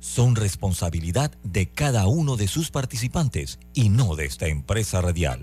son responsabilidad de cada uno de sus participantes y no de esta empresa radial.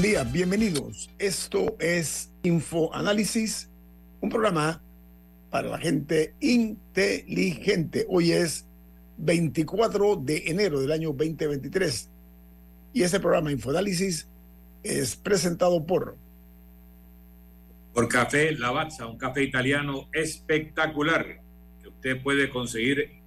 Día, bienvenidos. Esto es Infoanálisis, un programa para la gente inteligente. Hoy es 24 de enero del año 2023 y este programa Infoanálisis es presentado por por Café Lavazza, un café italiano espectacular que usted puede conseguir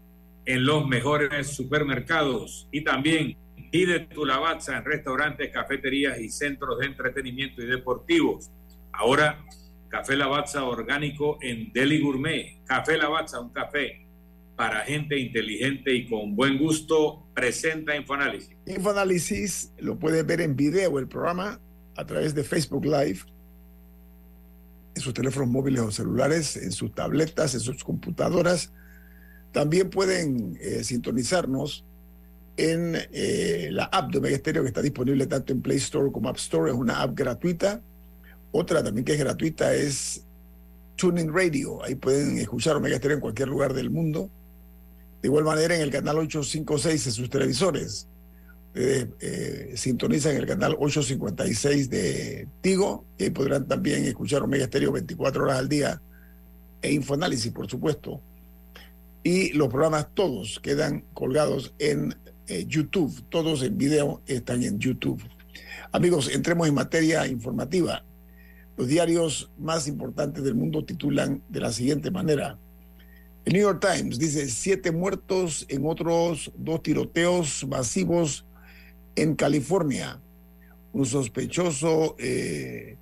en los mejores supermercados y también Pide tu Lavazza en restaurantes, cafeterías y centros de entretenimiento y deportivos. Ahora, Café Lavazza orgánico en Deli Gourmet. Café Lavazza, un café para gente inteligente y con buen gusto, presenta Infoanálisis. Infoanálisis lo puede ver en video el programa a través de Facebook Live, en sus teléfonos móviles o celulares, en sus tabletas, en sus computadoras. También pueden eh, sintonizarnos en eh, la app de Omega Stereo que está disponible tanto en Play Store como App Store. Es una app gratuita. Otra también que es gratuita es Tuning Radio. Ahí pueden escuchar Omega Stereo en cualquier lugar del mundo. De igual manera, en el canal 856 de sus televisores. Ustedes eh, sintonizan el canal 856 de Tigo y ahí podrán también escuchar Omega Stereo 24 horas al día e Infoanálisis, por supuesto. Y los programas todos quedan colgados en eh, YouTube. Todos en video están en YouTube. Amigos, entremos en materia informativa. Los diarios más importantes del mundo titulan de la siguiente manera. El New York Times dice siete muertos en otros dos tiroteos masivos en California. Un sospechoso eh,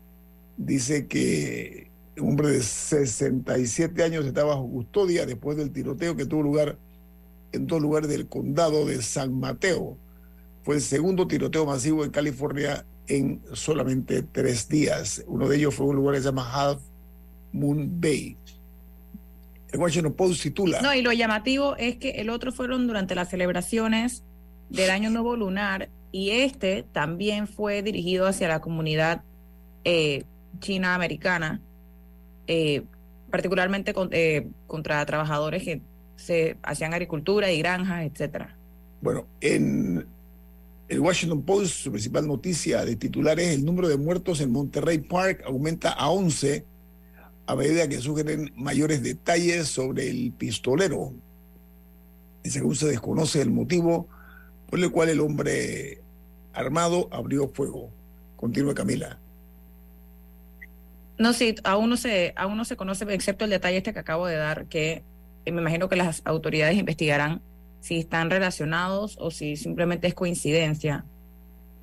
dice que un hombre de 67 años estaba bajo custodia después del tiroteo que tuvo lugar en dos lugares del condado de San Mateo. Fue el segundo tiroteo masivo en California en solamente tres días. Uno de ellos fue un lugar que se llama Half Moon Bay. El Washington Post titula. No, y lo llamativo es que el otro fueron durante las celebraciones del Año Nuevo Lunar y este también fue dirigido hacia la comunidad eh, china-americana, eh, particularmente eh, contra trabajadores que se hacían agricultura y granjas, etcétera. Bueno, en el Washington Post, su principal noticia de titular es el número de muertos en Monterrey Park aumenta a 11 a medida que sugieren mayores detalles sobre el pistolero. Y según se desconoce el motivo por el cual el hombre armado abrió fuego. Continúa Camila. No, sí, aún no se, aún no se conoce, excepto el detalle este que acabo de dar, que me imagino que las autoridades investigarán si están relacionados o si simplemente es coincidencia.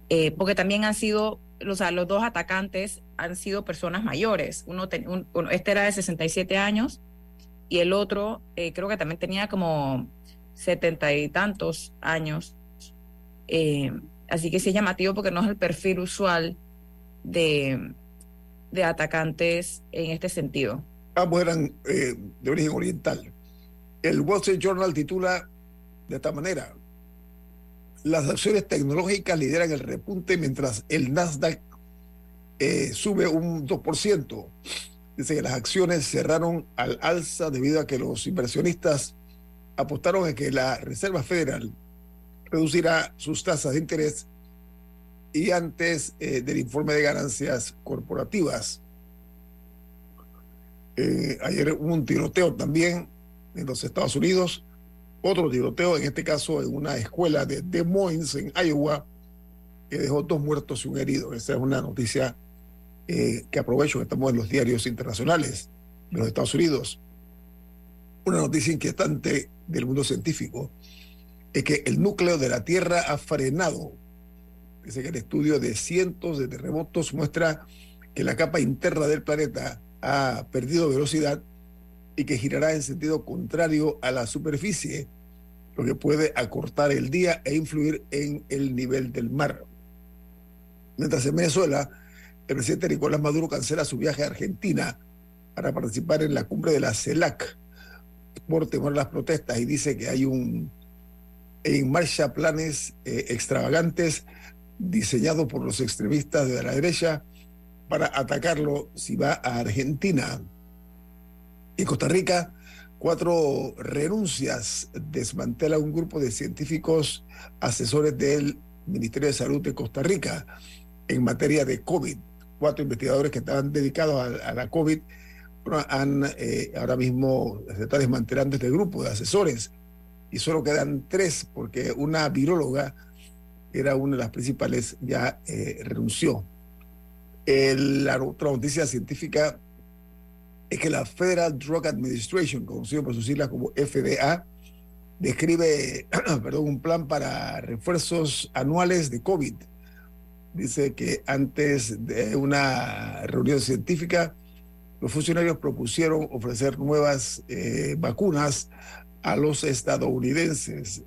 Eh, porque también han sido, o sea, los dos atacantes han sido personas mayores. Uno, este era de 67 años y el otro eh, creo que también tenía como setenta y tantos años. Eh, así que sí es llamativo porque no es el perfil usual de, de atacantes en este sentido. Ambos eran de origen oriental. El Wall Street Journal titula de esta manera, las acciones tecnológicas lideran el repunte mientras el Nasdaq eh, sube un 2%. Dice que las acciones cerraron al alza debido a que los inversionistas apostaron a que la Reserva Federal reducirá sus tasas de interés y antes eh, del informe de ganancias corporativas. Eh, ayer hubo un tiroteo también en los Estados Unidos, otro tiroteo, en este caso en una escuela de Des Moines, en Iowa, que dejó dos muertos y un herido. Esa es una noticia eh, que aprovecho que estamos en los diarios internacionales de los Estados Unidos. Una noticia inquietante del mundo científico es que el núcleo de la Tierra ha frenado Dice que el estudio de cientos de terremotos muestra que la capa interna del planeta ha perdido velocidad y que girará en sentido contrario a la superficie, lo que puede acortar el día e influir en el nivel del mar. Mientras en Venezuela, el presidente Nicolás Maduro cancela su viaje a Argentina para participar en la cumbre de la CELAC por temor a las protestas y dice que hay un en marcha planes eh, extravagantes diseñados por los extremistas de la derecha para atacarlo si va a Argentina. En Costa Rica, cuatro renuncias desmantela un grupo de científicos asesores del Ministerio de Salud de Costa Rica en materia de COVID. Cuatro investigadores que estaban dedicados a, la COVID han eh, ahora mismo se está desmantelando este grupo de asesores y solo quedan tres porque una viróloga era una de las principales ya eh, renunció. la otra noticia científica es que la Federal Drug Administration, conocido por sus siglas como FDA, describe perdón, un plan para refuerzos anuales de COVID. Dice que antes de una reunión científica, los funcionarios propusieron ofrecer nuevas eh, vacunas a los estadounidenses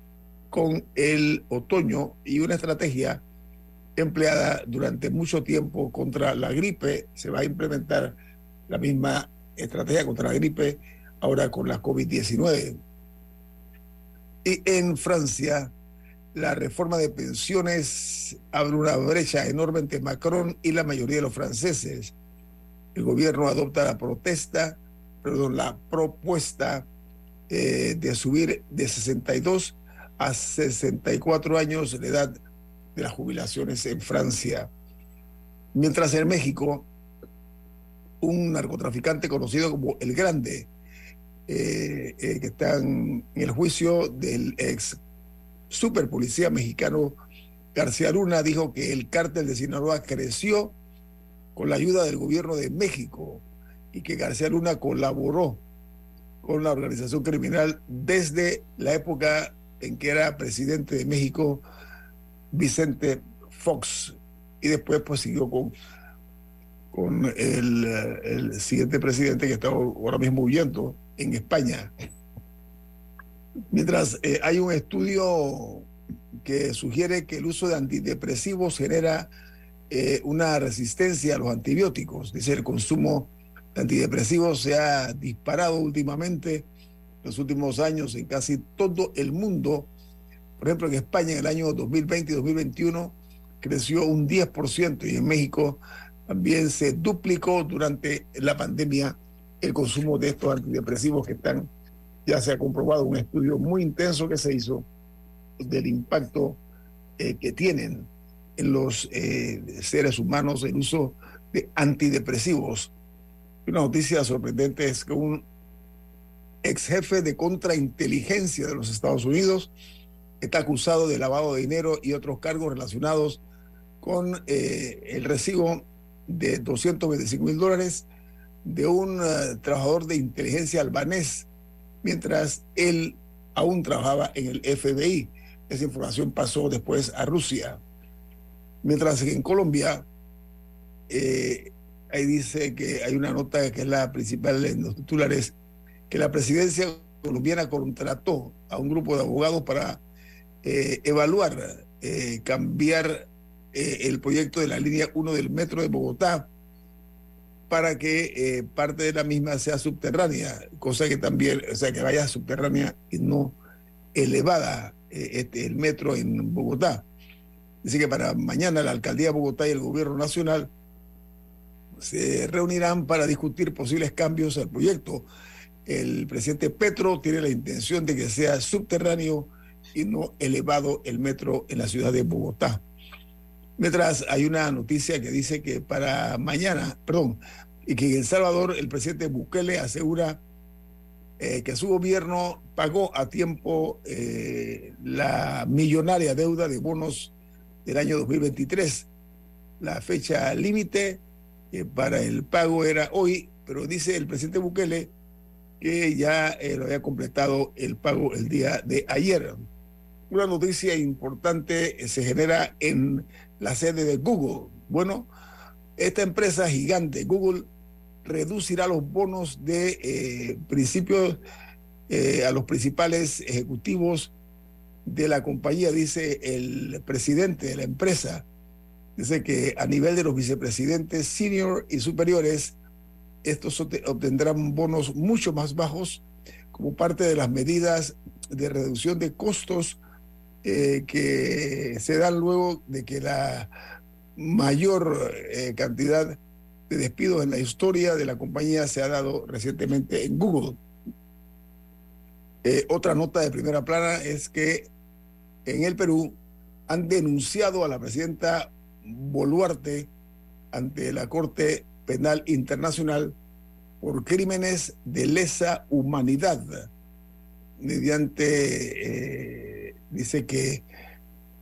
con el otoño y una estrategia empleada durante mucho tiempo contra la gripe. Se va a implementar la misma estrategia contra la gripe ahora con la COVID-19. Y en Francia, la reforma de pensiones abre una brecha enorme entre Macron y la mayoría de los franceses. El gobierno adopta la protesta, perdón, la propuesta eh, de subir de 62 a 64 años la edad de las jubilaciones en Francia. Mientras en México, un narcotraficante conocido como El Grande, eh, eh, que está en el juicio del ex super policía mexicano García Luna, dijo que el cártel de Sinaloa creció con la ayuda del gobierno de México y que García Luna colaboró con la organización criminal desde la época en que era presidente de México Vicente Fox y después pues siguió con, con el, el siguiente presidente que está ahora mismo huyendo en España. Mientras eh, hay un estudio que sugiere que el uso de antidepresivos genera eh, una resistencia a los antibióticos, dice el consumo antidepresivos se ha disparado últimamente en los últimos años en casi todo el mundo. Por ejemplo, en España en el año 2020 y 2021 creció un 10% y en México también se duplicó durante la pandemia el consumo de estos antidepresivos que están, ya se ha comprobado un estudio muy intenso que se hizo del impacto eh, que tienen en los eh, seres humanos el uso de antidepresivos. Una noticia sorprendente es que un ex jefe de contrainteligencia de los Estados Unidos está acusado de lavado de dinero y otros cargos relacionados con eh, el recibo de 225 mil dólares de un eh, trabajador de inteligencia albanés mientras él aún trabajaba en el FBI. Esa información pasó después a Rusia. Mientras que en Colombia, eh, ahí dice que hay una nota que es la principal en los titulares, que la presidencia colombiana contrató a un grupo de abogados para eh, evaluar, cambiar eh, el proyecto de la línea 1 del metro de Bogotá para que parte de la misma sea subterránea, cosa que también, o sea, que vaya subterránea y no elevada este, el metro en Bogotá. Dice que para mañana la alcaldía de Bogotá y el gobierno nacional se reunirán para discutir posibles cambios al proyecto. El presidente Petro tiene la intención de que sea subterráneo y no elevado el metro en la ciudad de Bogotá. Mientras hay una noticia que dice que para mañana, perdón, y que en El Salvador el presidente Bukele asegura eh, que su gobierno pagó a tiempo eh, la millonaria deuda de bonos del año 2023. La fecha límite para el pago era hoy, pero dice el presidente Bukele que ya eh, lo había completado el pago el día de ayer. una noticia importante se genera en la sede de Google. Bueno, esta empresa gigante, Google, reducirá los bonos de eh, principios eh, a los principales ejecutivos de la compañía, dice el presidente de la empresa. Dice que a nivel de los vicepresidentes senior y superiores, estos obtendrán bonos mucho más bajos como parte de las medidas de reducción de costos eh, que se dan luego de que la mayor eh, cantidad de despidos en la historia de la compañía se ha dado recientemente en Google. Eh, otra nota de primera plana es que en el Perú han denunciado a la presidenta Boluarte ante la Corte Penal Internacional por crímenes de lesa humanidad. Mediante, dice que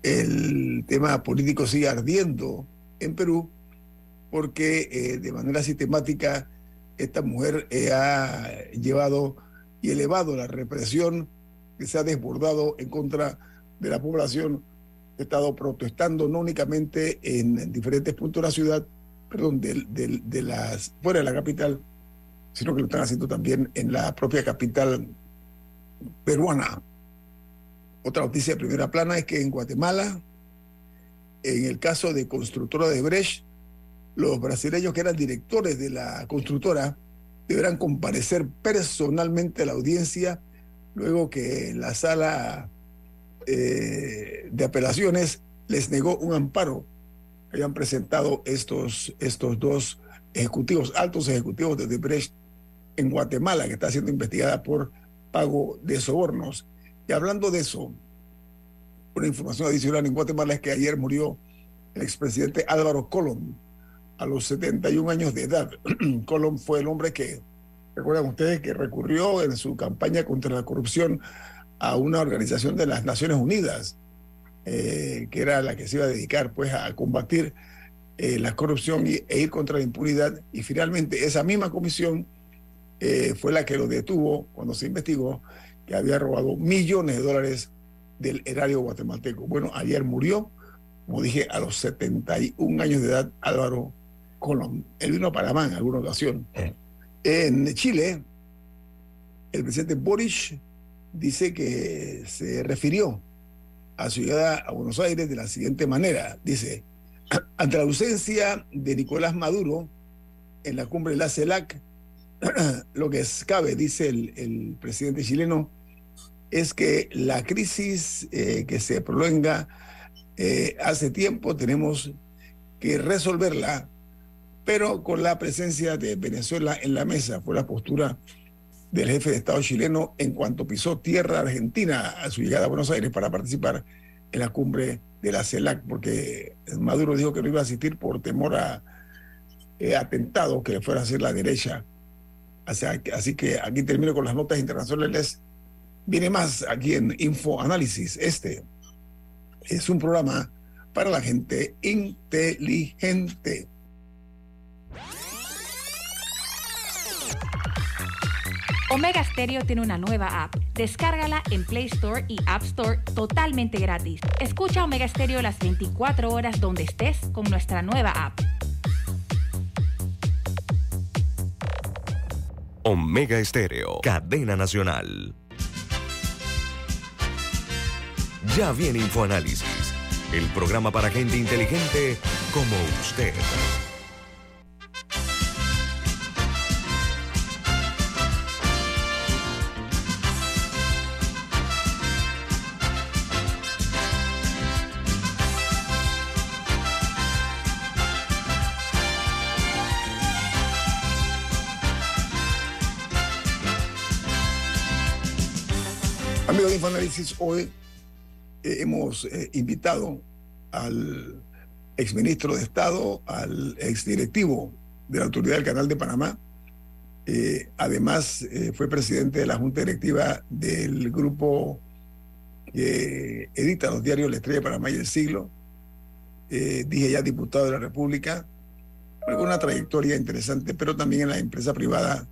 el tema político sigue ardiendo en Perú porque eh, de manera sistemática esta mujer eh, ha llevado y elevado la represión que se ha desbordado en contra de la población ha estado protestando no únicamente en diferentes puntos de la ciudad, perdón, de, las, fuera de la capital, sino que lo están haciendo también en la propia capital peruana. Otra noticia de primera plana es que en Guatemala, en el caso de constructora de Brecht, los brasileños que eran directores de la constructora deberán comparecer personalmente a la audiencia luego que la sala eh, de apelaciones les negó un amparo que habían presentado estos, estos dos ejecutivos, altos ejecutivos de Debrecht en Guatemala, que está siendo investigada por pago de sobornos. Y hablando de eso, una información adicional en Guatemala es que ayer murió el expresidente Álvaro Colón a los 71 años de edad. Colón fue el hombre que, recuerdan ustedes, que recurrió en su campaña contra la corrupción a una organización de las Naciones Unidas, eh, que era la que se iba a dedicar pues a combatir eh, la corrupción e ir contra la impunidad. Y finalmente esa misma comisión eh, fue la que lo detuvo cuando se investigó que había robado millones de dólares del erario guatemalteco. Bueno, ayer murió, como dije, a los 71 años de edad Álvaro Colón. Él vino a Panamá en alguna ocasión. En Chile, el presidente Boris dice que se refirió a su llegada a Buenos Aires de la siguiente manera. Dice, ante la ausencia de Nicolás Maduro en la cumbre de la CELAC, lo que cabe, dice el, presidente chileno, es que la crisis eh, que se prolonga eh, hace tiempo tenemos que resolverla, pero con la presencia de Venezuela en la mesa, fue la postura del jefe de Estado chileno en cuanto pisó tierra argentina a su llegada a Buenos Aires para participar en la cumbre de la CELAC, porque Maduro dijo que no iba a asistir por temor a eh, atentados que le fuera a hacer la derecha. Así, que aquí termino con las notas internacionales. Viene más aquí en Info Análisis. Este es un programa para la gente inteligente. Omega Stereo tiene una nueva app. Descárgala en Play Store y App Store totalmente gratis. Escucha Omega Stereo las 24 horas donde estés con nuestra nueva app. Omega Stereo, cadena nacional. Ya viene InfoAnálisis, el programa para gente inteligente como usted. Análisis, hoy eh, hemos eh, invitado al exministro de Estado, al exdirectivo de la Autoridad del Canal de Panamá. Eh, además, fue presidente de la Junta Directiva del grupo que edita los diarios La Estrella de Panamá y El Siglo. dije ya diputado de la República, una trayectoria interesante, pero también en la empresa privada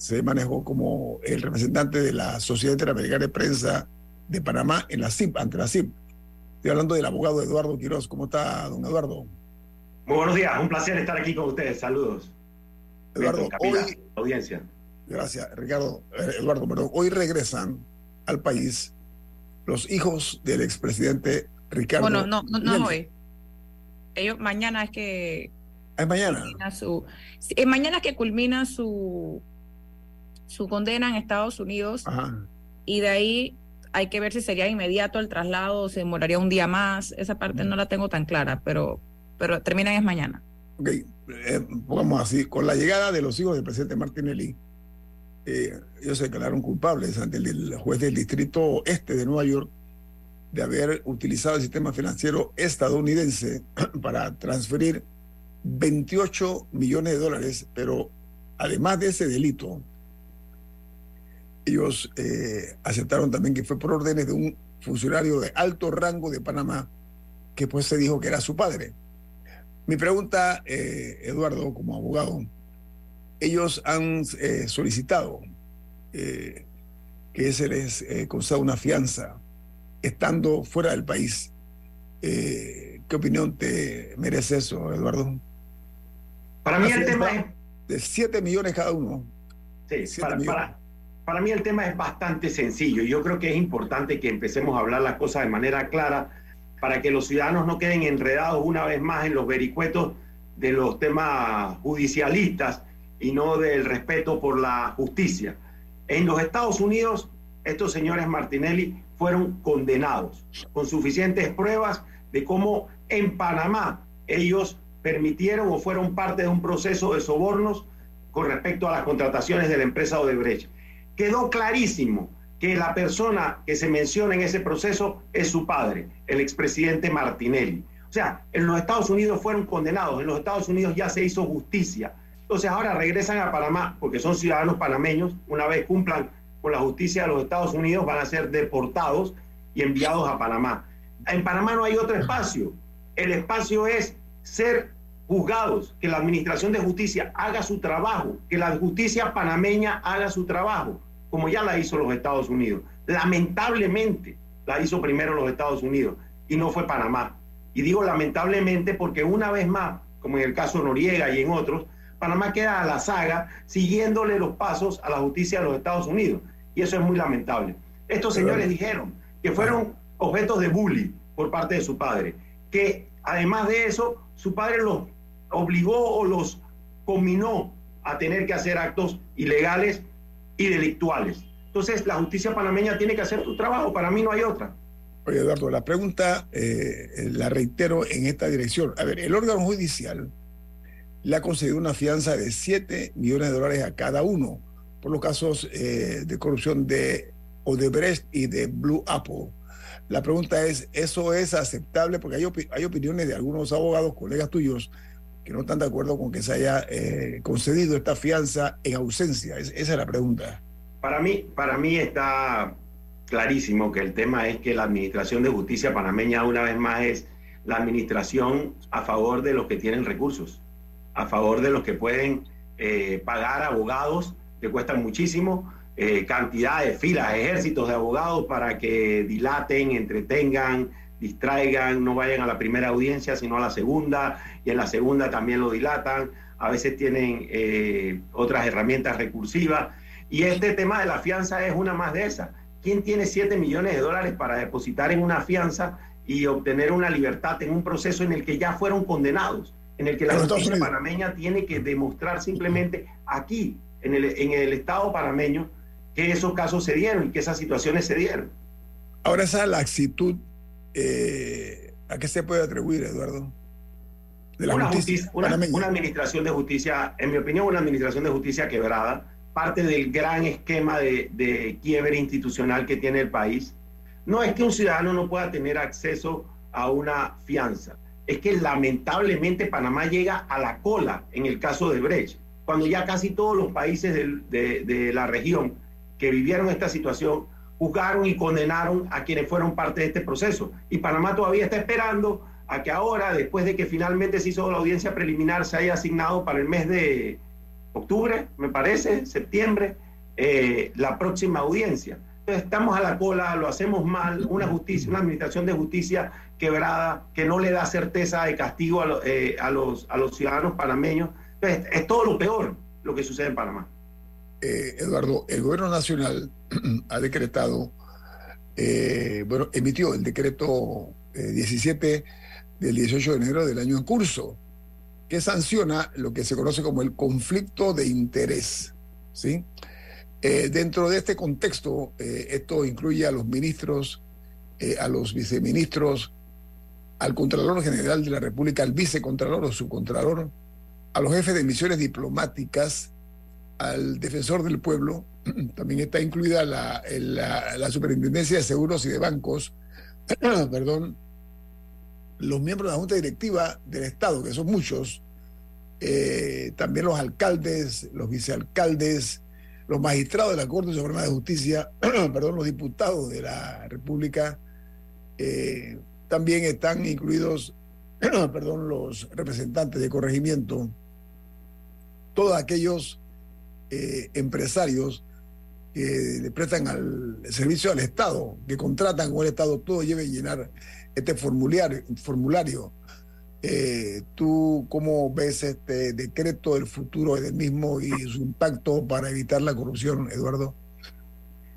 se manejó como el representante de la Sociedad Interamericana de Prensa de Panamá en la CIP, ante la CIP. Estoy hablando del abogado Eduardo Quiroz. ¿Cómo está, don Eduardo? Muy buenos días, un placer estar aquí con ustedes. Saludos. Eduardo, hoy, audiencia. Gracias, Ricardo. Eh, Eduardo, perdón. Hoy regresan al país los hijos del expresidente Ricardo. Bueno, no, no, no hoy. Ellos mañana es que. ¿Es mañana? Su, es mañana que culmina su su condena en Estados Unidos. Y de ahí hay que ver si sería inmediato el traslado se demoraría un día más. Esa parte no la tengo tan clara, pero, pero terminan es mañana. Ok, eh, pongamos así, con la llegada de los hijos del presidente Martinelli, eh, ellos se declararon culpables ante el, juez del distrito este de Nueva York de haber utilizado el sistema financiero estadounidense para transferir 28 millones de dólares, pero además de ese delito, ellos eh, aceptaron también que fue por órdenes de un funcionario de alto rango de Panamá, que pues se dijo que era su padre. Mi pregunta, eh, Eduardo, como abogado, ellos han eh, solicitado que se les conceda una fianza estando fuera del país. ¿Qué opinión te merece eso, Eduardo? Para mí el tema es... De 7 millones cada uno. Sí, para, para, para mí el tema es bastante sencillo. Yo creo que es importante que empecemos a hablar las cosas de manera clara para que los ciudadanos no queden enredados una vez más en los vericuetos de los temas judicialistas y no del respeto por la justicia. En los Estados Unidos, estos señores Martinelli fueron condenados con suficientes pruebas de cómo en Panamá ellos permitieron o fueron parte de un proceso de sobornos con respecto a las contrataciones de la empresa Odebrecht quedó clarísimo que la persona que se menciona en ese proceso es su padre, el expresidente Martinelli. O sea, en los Estados Unidos fueron condenados, en los Estados Unidos ya se hizo justicia. Entonces ahora regresan a Panamá porque son ciudadanos panameños, una vez cumplan con la justicia de los Estados Unidos van a ser deportados y enviados a Panamá. En Panamá no hay otro espacio. El espacio es ser juzgados, que la Administración de Justicia haga su trabajo, que la justicia panameña haga su trabajo como ya la hizo los Estados Unidos. Lamentablemente la hizo primero los Estados Unidos y no fue Panamá. Y digo lamentablemente porque una vez más, como en el caso Noriega y en otros, Panamá queda a la saga siguiéndole los pasos a la justicia de los Estados Unidos. Y eso es muy lamentable. Estos señores dijeron que fueron objetos de bullying por parte de su padre, que además de eso, su padre los obligó o los combinó a tener que hacer actos ilegales y delictuales. Entonces, la justicia panameña tiene que hacer su trabajo, para mí no hay otra. Oye, Eduardo, la pregunta eh, la reitero en esta dirección. A ver, el órgano judicial le ha concedido una fianza de 7 millones de dólares a cada uno por los casos eh, de corrupción de Odebrecht y de Blue Apple. La pregunta es, ¿eso es aceptable? Porque hay, hay opiniones de algunos abogados, colegas tuyos, que no están de acuerdo con que se haya eh, concedido esta fianza en ausencia? esa es la pregunta. Para mí, para mí está clarísimo que el tema es que la Administración de Justicia panameña una vez más es la administración a favor de los que tienen recursos, a favor de los que pueden eh, pagar abogados que cuestan muchísimo, eh, cantidad de filas, ejércitos de abogados para que dilaten, entretengan, distraigan, no vayan a la primera audiencia, sino a la segunda, y en la segunda también lo dilatan, a veces tienen eh, otras herramientas recursivas, y este tema de la fianza es una más de esas. ¿Quién tiene 7 millones de dólares para depositar en una fianza y obtener una libertad en un proceso en el que ya fueron condenados? En el que la justicia panameña tiene que demostrar simplemente aquí, en el, en el Estado panameño, que esos casos se dieron y que esas situaciones se dieron. Ahora esa laxitud eh, ¿a qué se puede atribuir, Eduardo? una, administración de justicia, en mi opinión, una administración de justicia quebrada, parte del gran esquema de, de quiebre institucional que tiene el país. No es que un ciudadano no pueda tener acceso a una fianza, es que lamentablemente Panamá llega a la cola en el caso de Brecht, cuando ya casi todos los países de, de la región que vivieron esta situación juzgaron y condenaron a quienes fueron parte de este proceso. Y Panamá todavía está esperando a que ahora, después de que finalmente se hizo la audiencia preliminar, se haya asignado para el mes de octubre, me parece, septiembre, eh, la próxima audiencia. estamos a la cola, lo hacemos mal, una justicia, una administración de justicia quebrada, que no le da certeza de castigo a, eh, los, a los ciudadanos panameños. Entonces, es todo lo peor lo que sucede en Panamá. Eh, Eduardo, el gobierno nacional ha decretado, eh, bueno, emitió el decreto 17 del 18 de enero del año en curso, que sanciona lo que se conoce como el conflicto de interés, ¿sí? Eh, dentro de este contexto, eh, esto incluye a los ministros, eh, a los viceministros, al Contralor General de la República, al vicecontralor o subcontralor, a los jefes de misiones diplomáticas, al defensor del pueblo, también está incluida la, la, Superintendencia de Seguros y de Bancos, perdón, los miembros de la Junta Directiva del Estado, que son muchos, también los alcaldes, los vicealcaldes, los magistrados de la Corte Suprema de Justicia, perdón, los diputados de la República, eh, también están incluidos, perdón, los representantes de corregimiento, todos aquellos eh, empresarios que le prestan al servicio al Estado, que contratan con el Estado, todo debe llenar este formulario, formulario eh, ¿Tú cómo ves este decreto del futuro del mismo y su impacto para evitar la corrupción, Eduardo?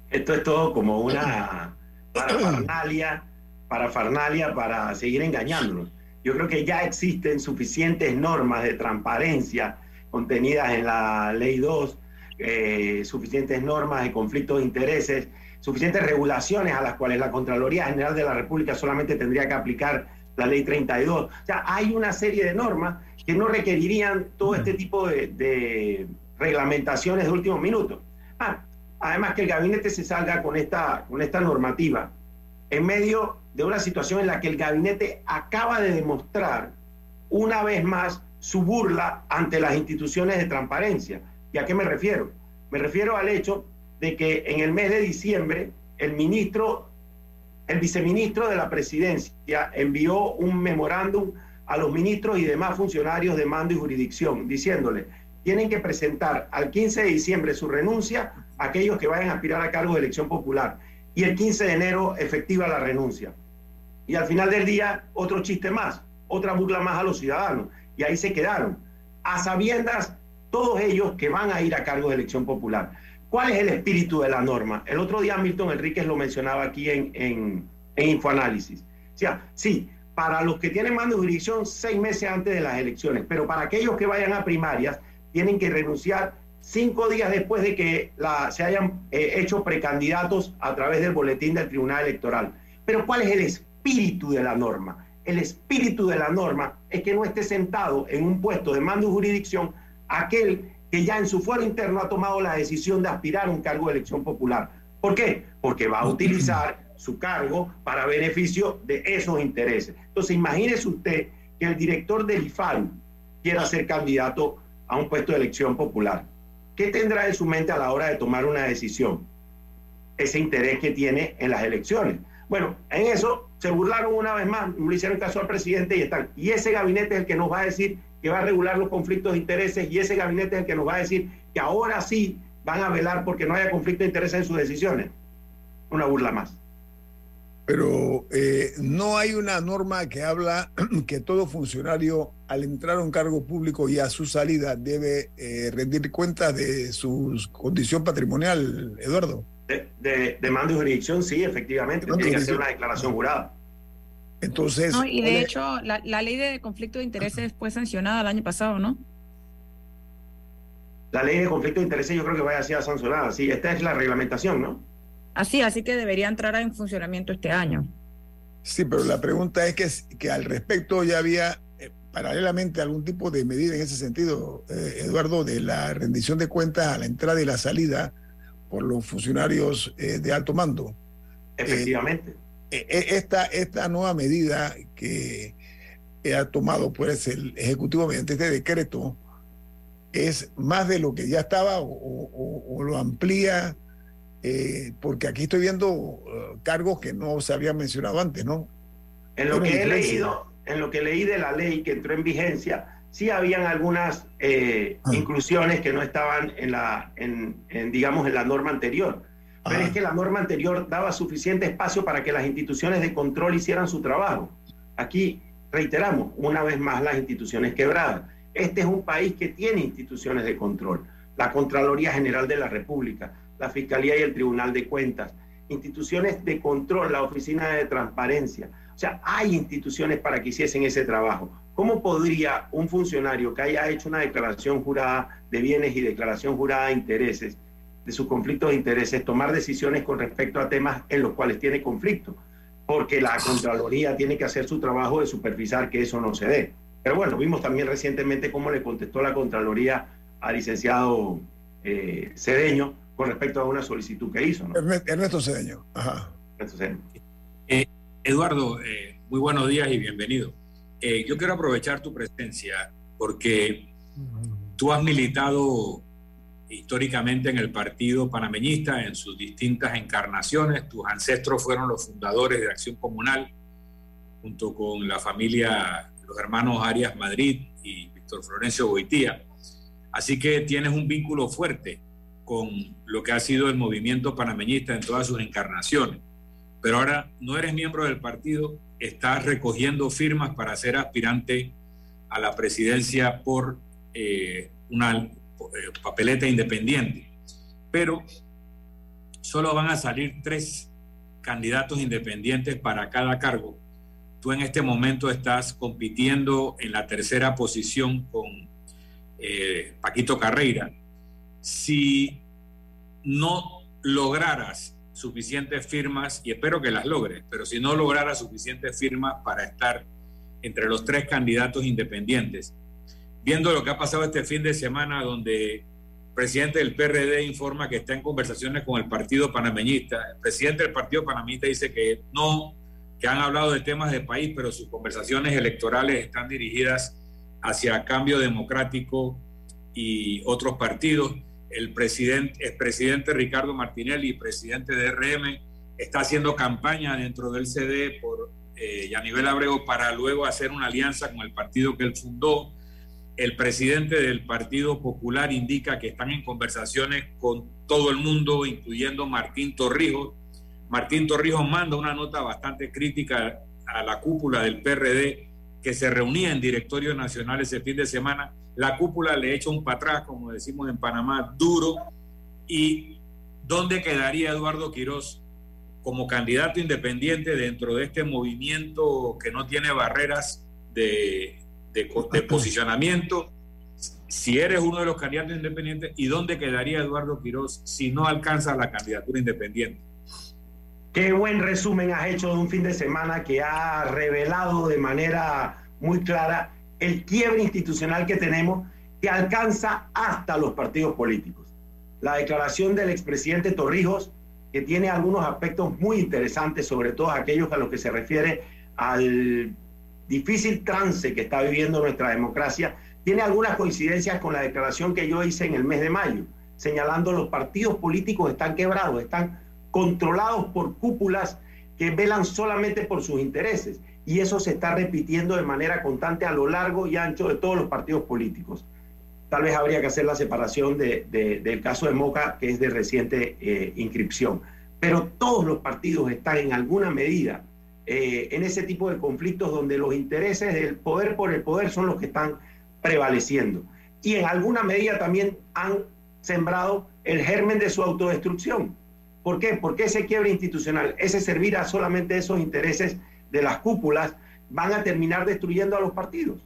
Esto es todo como una parafernalia, parafernalia para seguir engañándonos. Yo creo que ya existen suficientes normas de transparencia contenidas en la Ley 2, eh, suficientes normas de conflictos de intereses, suficientes regulaciones a las cuales la Contraloría General de la República solamente tendría que aplicar la ley 32. O sea, hay una serie de normas que no requerirían todo este tipo de, reglamentaciones de último minuto. Ah, además que el gabinete se salga con esta, con esta normativa en medio de una situación en la que el gabinete acaba de demostrar una vez más su burla ante las instituciones de transparencia. ¿Y a qué me refiero? Me refiero al hecho de que en el mes de diciembre el ministro el viceministro de la presidencia envió un memorándum a los ministros y demás funcionarios de mando y jurisdicción, diciéndole, tienen que presentar al 15 de diciembre su renuncia a aquellos que vayan a aspirar a cargo de elección popular. Y el 15 de enero efectiva la renuncia. Y al final del día, otro chiste más, otra burla más a los ciudadanos. Y ahí se quedaron, a sabiendas todos ellos que van a ir a cargo de elección popular. ¿Cuál es el espíritu de la norma? El otro día Milton Enríquez lo mencionaba aquí en, en, Infoanálisis. O sea, sí, para los que tienen mando de jurisdicción seis meses antes de las elecciones, pero para aquellos que vayan a primarias tienen que renunciar cinco días después de que se hayan eh, hecho precandidatos a través del boletín del Tribunal Electoral. Pero ¿cuál es el espíritu de la norma? El espíritu de la norma es que no esté sentado en un puesto de mando de jurisdicción aquel que ya en su fuero interno ha tomado la decisión de aspirar a un cargo de elección popular. ¿Por qué? Porque va a utilizar su cargo para beneficio de esos intereses. Entonces, imagínese usted que el director del IFAL quiera ser candidato a un puesto de elección popular. ¿Qué tendrá en su mente a la hora de tomar una decisión? Ese interés que tiene en las elecciones. Bueno, en eso se burlaron una vez más, no le hicieron caso al presidente y están. Y ese gabinete es el que nos va a decir que va a regular los conflictos de intereses y ese gabinete es el que nos va a decir que ahora sí van a velar porque no haya conflicto de intereses en sus decisiones. Una burla más. Pero eh, no hay una norma que habla que todo funcionario al entrar a un cargo público y a su salida debe eh, rendir cuentas de su condición patrimonial, Eduardo. De, de, mando y jurisdicción, sí, efectivamente. Tiene que hacer una declaración jurada. Entonces. y de hecho, la, ley de conflicto de intereses fue sancionada el año pasado, ¿no? La ley de conflicto de intereses yo creo que vaya a ser sancionada, sí. Esta es la reglamentación, ¿no? Así, así que debería entrar en funcionamiento este año. Sí, pero la pregunta es que, que al respecto ya había eh, paralelamente algún tipo de medida en ese sentido, eh, Eduardo, de la rendición de cuentas a la entrada y la salida por los funcionarios eh, de alto mando. Efectivamente. E, e, esta, esta nueva medida que ha tomado pues, el Ejecutivo mediante este decreto es más de lo que ya estaba o, lo amplía, eh, porque aquí estoy viendo uh, cargos que no se habían mencionado antes, ¿no? En lo que he leído, en lo que leí de la ley que entró en vigencia, sí habían algunas eh, ah. inclusiones que no estaban en la, en, digamos, en la norma anterior. Pero es que la norma anterior daba suficiente espacio para que las instituciones de control hicieran su trabajo. Aquí reiteramos, una vez más, las instituciones quebradas. Este es un país que tiene instituciones de control. La Contraloría General de la República, la Fiscalía y el Tribunal de Cuentas, instituciones de control, la Oficina de Transparencia. O sea, hay instituciones para que hiciesen ese trabajo. ¿Cómo podría un funcionario que haya hecho una declaración jurada de bienes y declaración jurada de intereses, de sus conflictos de intereses, tomar decisiones con respecto a temas en los cuales tiene conflicto? Porque la Contraloría tiene que hacer su trabajo de supervisar que eso no se dé. Pero bueno, vimos también recientemente cómo le contestó la Contraloría al licenciado eh, Cedeño con respecto a una solicitud que hizo. Ernesto Cedeño. Ajá. Ernesto Cedeño. Eh, Eduardo, eh, muy buenos días y bienvenido. Eh, yo quiero aprovechar tu presencia porque tú has militado históricamente en el Partido Panameñista en sus distintas encarnaciones. Tus ancestros fueron los fundadores de Acción Comunal, junto con la familia, los hermanos Arias Madrid y Víctor Florencio Boitía. Así que tienes un vínculo fuerte con lo que ha sido el movimiento panameñista en todas sus encarnaciones pero ahora no eres miembro del partido, estás recogiendo firmas para ser aspirante a la presidencia por eh, una papeleta independiente. Pero solo van a salir tres candidatos independientes para cada cargo. Tú en este momento estás compitiendo en la tercera posición con eh, Paquito Carreira. Si no lograras suficientes firmas, y espero que las logre, pero si no lograra suficientes firmas para estar entre los tres candidatos independientes, viendo lo que ha pasado este fin de semana, donde el presidente del PRD informa que está en conversaciones con el Partido Panameñista, el presidente del Partido Panameñista dice que no, que han hablado de temas de país, pero sus conversaciones electorales están dirigidas hacia cambio democrático y otros partidos el presidente, el presidente Ricardo Martinelli, presidente de RM, está haciendo campaña dentro del CD por eh, Yanivel Abrego para luego hacer una alianza con el partido que él fundó. El presidente del Partido Popular indica que están en conversaciones con todo el mundo, incluyendo Martín Torrijos. Martín Torrijos manda una nota bastante crítica a la cúpula del PRD que se reunía en directorio nacional ese fin de semana la cúpula le echa un para atrás, como decimos en Panamá, duro. ¿Y dónde quedaría Eduardo Quirós como candidato independiente dentro de este movimiento que no tiene barreras de, de, posicionamiento? Si eres uno de los candidatos independientes, ¿y dónde quedaría Eduardo Quirós si no alcanza la candidatura independiente? Qué buen resumen has hecho de un fin de semana que ha revelado de manera muy clara el quiebre institucional que tenemos que alcanza hasta los partidos políticos. La declaración del expresidente Torrijos, que tiene algunos aspectos muy interesantes, sobre todo aquellos a los que se refiere al difícil trance que está viviendo nuestra democracia, tiene algunas coincidencias con la declaración que yo hice en el mes de mayo, señalando los partidos políticos están quebrados, están controlados por cúpulas que velan solamente por sus intereses y eso se está repitiendo de manera constante a lo largo y ancho de todos los partidos políticos. Tal vez habría que hacer la separación de, del caso de Moca, que es de reciente eh, inscripción. Pero todos los partidos están en alguna medida eh, en ese tipo de conflictos donde los intereses del poder por el poder son los que están prevaleciendo. Y en alguna medida también han sembrado el germen de su autodestrucción. ¿Por qué? Porque ese quiebre institucional, ese servir a solamente esos intereses de las cúpulas van a terminar destruyendo a los partidos,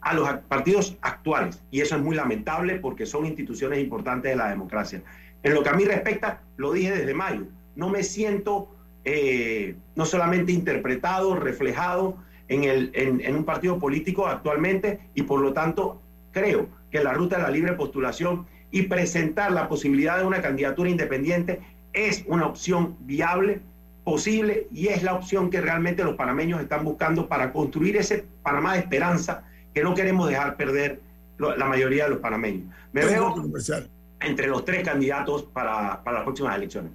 a los partidos actuales. Y eso es muy lamentable porque son instituciones importantes de la democracia. En lo que a mí respecta, lo dije desde mayo, no me siento eh, no solamente interpretado, reflejado en, el, en un partido político actualmente y por lo tanto creo que la ruta de la libre postulación y presentar la posibilidad de una candidatura independiente es una opción viable posible y es la opción que realmente los panameños están buscando para construir ese Panamá de esperanza que no queremos dejar perder la mayoría de los panameños. Me veo entre los tres candidatos para, para las próximas elecciones.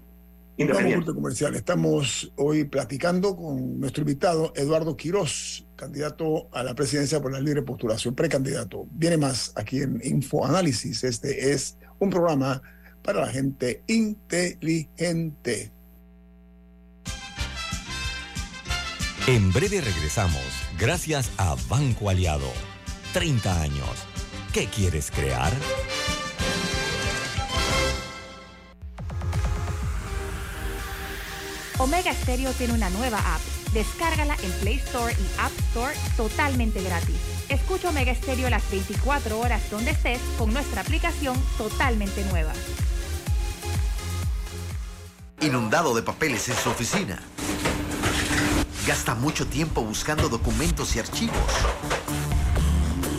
Independiente. comercial. Estamos hoy platicando con nuestro invitado Eduardo Quirós, candidato a la presidencia por la libre postulación, precandidato. Viene más aquí en Info Análisis. Este es un programa para la gente inteligente. En breve regresamos, gracias a Banco Aliado. 30 años. ¿Qué quieres crear? Omega Stereo tiene una nueva app. Descárgala en Play Store y App Store totalmente gratis. Escucha Omega Stereo las 24 horas donde estés con nuestra aplicación totalmente nueva. Inundado de papeles en su oficina. Gasta mucho tiempo buscando documentos y archivos.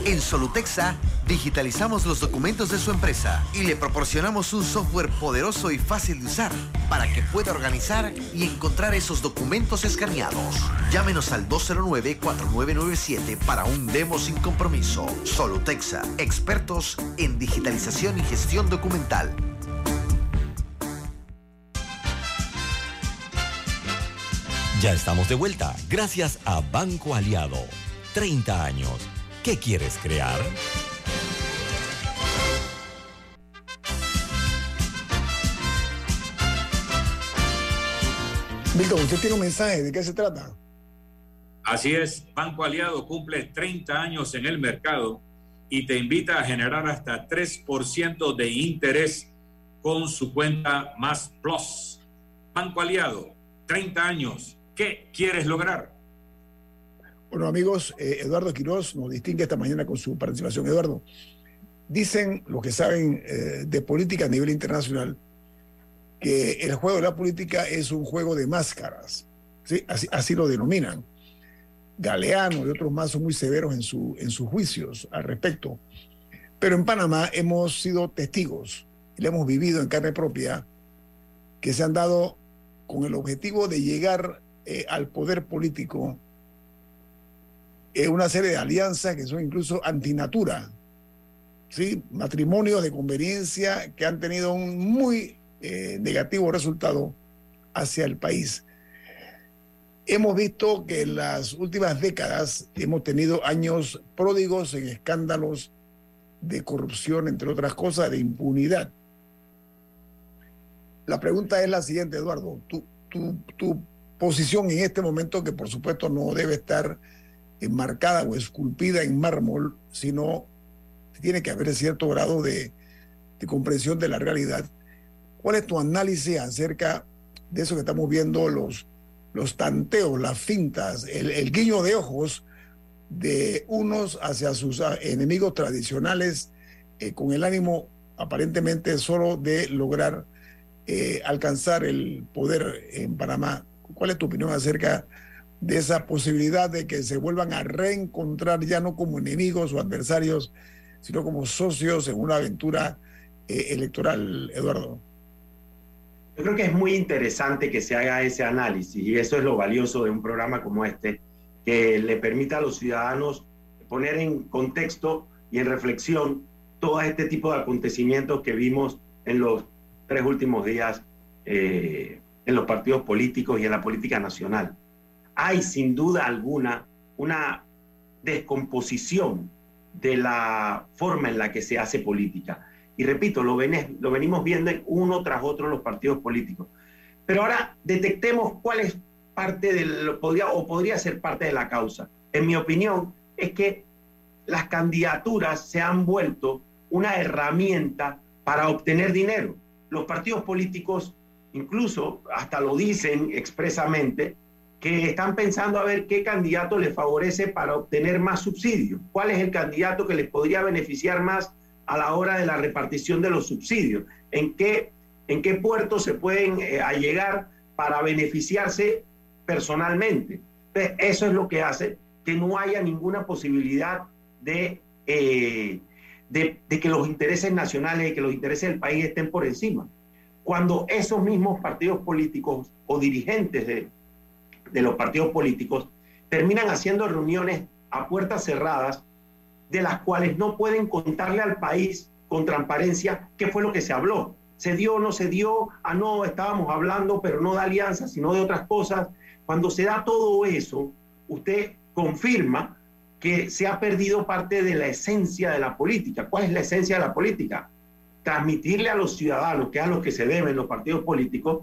En Solutexa digitalizamos los documentos de su empresa y le proporcionamos un software poderoso y fácil de usar para que pueda organizar y encontrar esos documentos escaneados. Llámenos al 209-4997 para un demo sin compromiso. Solutexa, expertos en digitalización y gestión documental. Ya estamos de vuelta, gracias a Banco Aliado. 30 años. ¿Qué quieres crear? Milton, usted tiene un mensaje, ¿de qué se trata? Así es, Banco Aliado cumple 30 años en el mercado y te invita a generar hasta 3% de interés con su cuenta Más Plus. Banco Aliado, 30 años. ¿Qué quieres lograr? Bueno, amigos, eh, Eduardo Quiroz nos distingue esta mañana con su participación. Eduardo, dicen los que saben eh, de política a nivel internacional que el juego de la política es un juego de máscaras, ¿sí? así, así lo denominan. Galeano y otros más son muy severos en, su, en sus juicios al respecto. Pero en Panamá hemos sido testigos y lo hemos vivido en carne propia que se han dado con el objetivo de llegar eh, al poder político eh, una serie de alianzas que son incluso antinatura, ¿sí? matrimonios de conveniencia que han tenido un muy eh, negativo resultado hacia el país. Hemos visto que en las últimas décadas hemos tenido años pródigos en escándalos de corrupción, entre otras cosas, de impunidad. La pregunta es la siguiente, Eduardo. Tu, tu, tu posición en este momento, que por supuesto no debe estar enmarcada o esculpida en mármol, sino tiene que haber cierto grado de, comprensión de la realidad ¿Cuál es tu análisis acerca de eso que estamos viendo, los, los tanteos, las fintas, el, guiño de ojos de unos hacia sus ah, enemigos tradicionales eh, con el ánimo aparentemente solo de lograr eh, alcanzar el poder en Panamá? ¿Cuál es tu opinión acerca esa posibilidad de que se vuelvan a reencontrar ya no como enemigos o adversarios, sino como socios en una aventura eh, electoral, Eduardo? Yo creo que es muy interesante que se haga ese análisis y eso es lo valioso de un programa como este, que le permita a los ciudadanos poner en contexto y en reflexión todo este tipo de acontecimientos que vimos en los tres últimos días eh, en los partidos políticos y en la política nacional. Hay sin duda alguna una descomposición de la forma en la que se hace política. Y repito, lo, venimos viendo uno tras otro los partidos políticos. Pero ahora detectemos cuál es parte del, podría, o podría ser parte de la causa. En mi opinión, es que las candidaturas se han vuelto una herramienta para obtener dinero. Los partidos políticos, incluso hasta lo dicen expresamente, que están pensando a ver qué candidato les favorece para obtener más subsidios, cuál es el candidato que les podría beneficiar más a la hora de la repartición de los subsidios, en qué, en qué puertos se pueden eh, allegar para beneficiarse personalmente. eso es lo que hace que no haya ninguna posibilidad de, eh, de, que los intereses nacionales, de que los intereses del país estén por encima. Cuando esos mismos partidos políticos o dirigentes de, de los partidos políticos terminan haciendo reuniones a puertas cerradas de las cuales no pueden contarle al país con transparencia qué fue lo que se habló. ¿Se dio o no se dio? Ah, no, estábamos hablando, pero no de alianza, sino de otras cosas. Cuando se da todo eso, usted confirma que se ha perdido parte de la esencia de la política. ¿Cuál es la esencia de la política? transmitirle a los ciudadanos, que es a los que se deben los partidos políticos,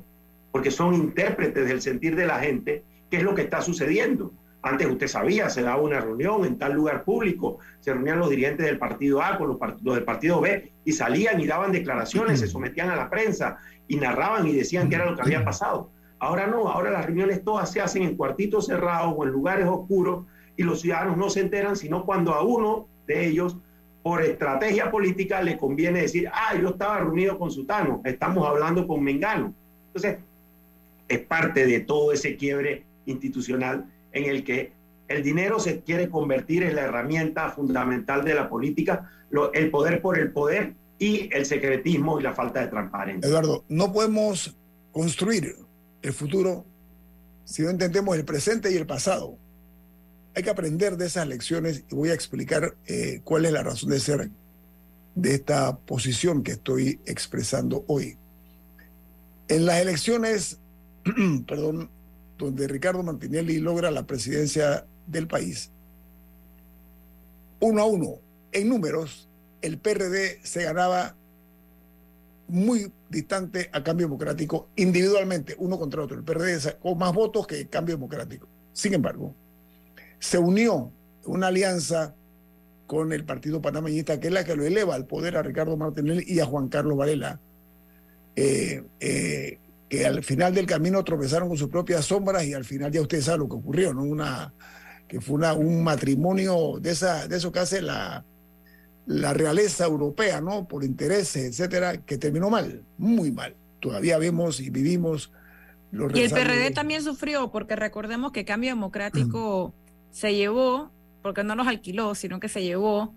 porque son intérpretes del sentir de la gente, qué es lo que está sucediendo. Antes usted sabía, se daba una reunión en tal lugar público, se reunían los dirigentes del partido A con los, del partido B y salían y daban declaraciones, se sometían a la prensa y narraban y decían qué era lo que había pasado. Ahora no, ahora las reuniones todas se hacen en cuartitos cerrados o en lugares oscuros y los ciudadanos no se enteran sino cuando a uno de ellos, por estrategia política, le conviene decir, ah, yo estaba reunido con Sutano, estamos hablando con Mengano. Entonces, es parte de todo ese quiebre institucional en el que el dinero se quiere convertir en la herramienta fundamental de la política, el poder por el poder y el secretismo y la falta de transparencia. Eduardo, no podemos construir el futuro si no entendemos el presente y el pasado. Hay que aprender de esas lecciones y voy a explicar eh, cuál es la razón de ser de esta posición que estoy expresando hoy. En las elecciones, perdón, donde Ricardo Martinelli logra la presidencia del país, uno a uno, en números, el PRD se ganaba muy distante a Cambio Democrático individualmente, uno contra otro. El PRD sacó más votos que Cambio Democrático. Sin embargo, se unió una alianza con el Partido Panameñista, que es la que lo eleva al poder a Ricardo Martinelli y a Juan Carlos Varela, eh, eh, que al final del camino tropezaron con sus propias sombras y al final ya ustedes saben lo que ocurrió, ¿no? Una, que fue una, un matrimonio de, esa, de eso que hace la, la realeza europea, ¿no? Por intereses, etcétera, que terminó mal, muy mal. Todavía vemos y vivimos los Y el PRD también sufrió, porque recordemos que Cambio Democrático se llevó, porque no los alquiló, sino que se llevó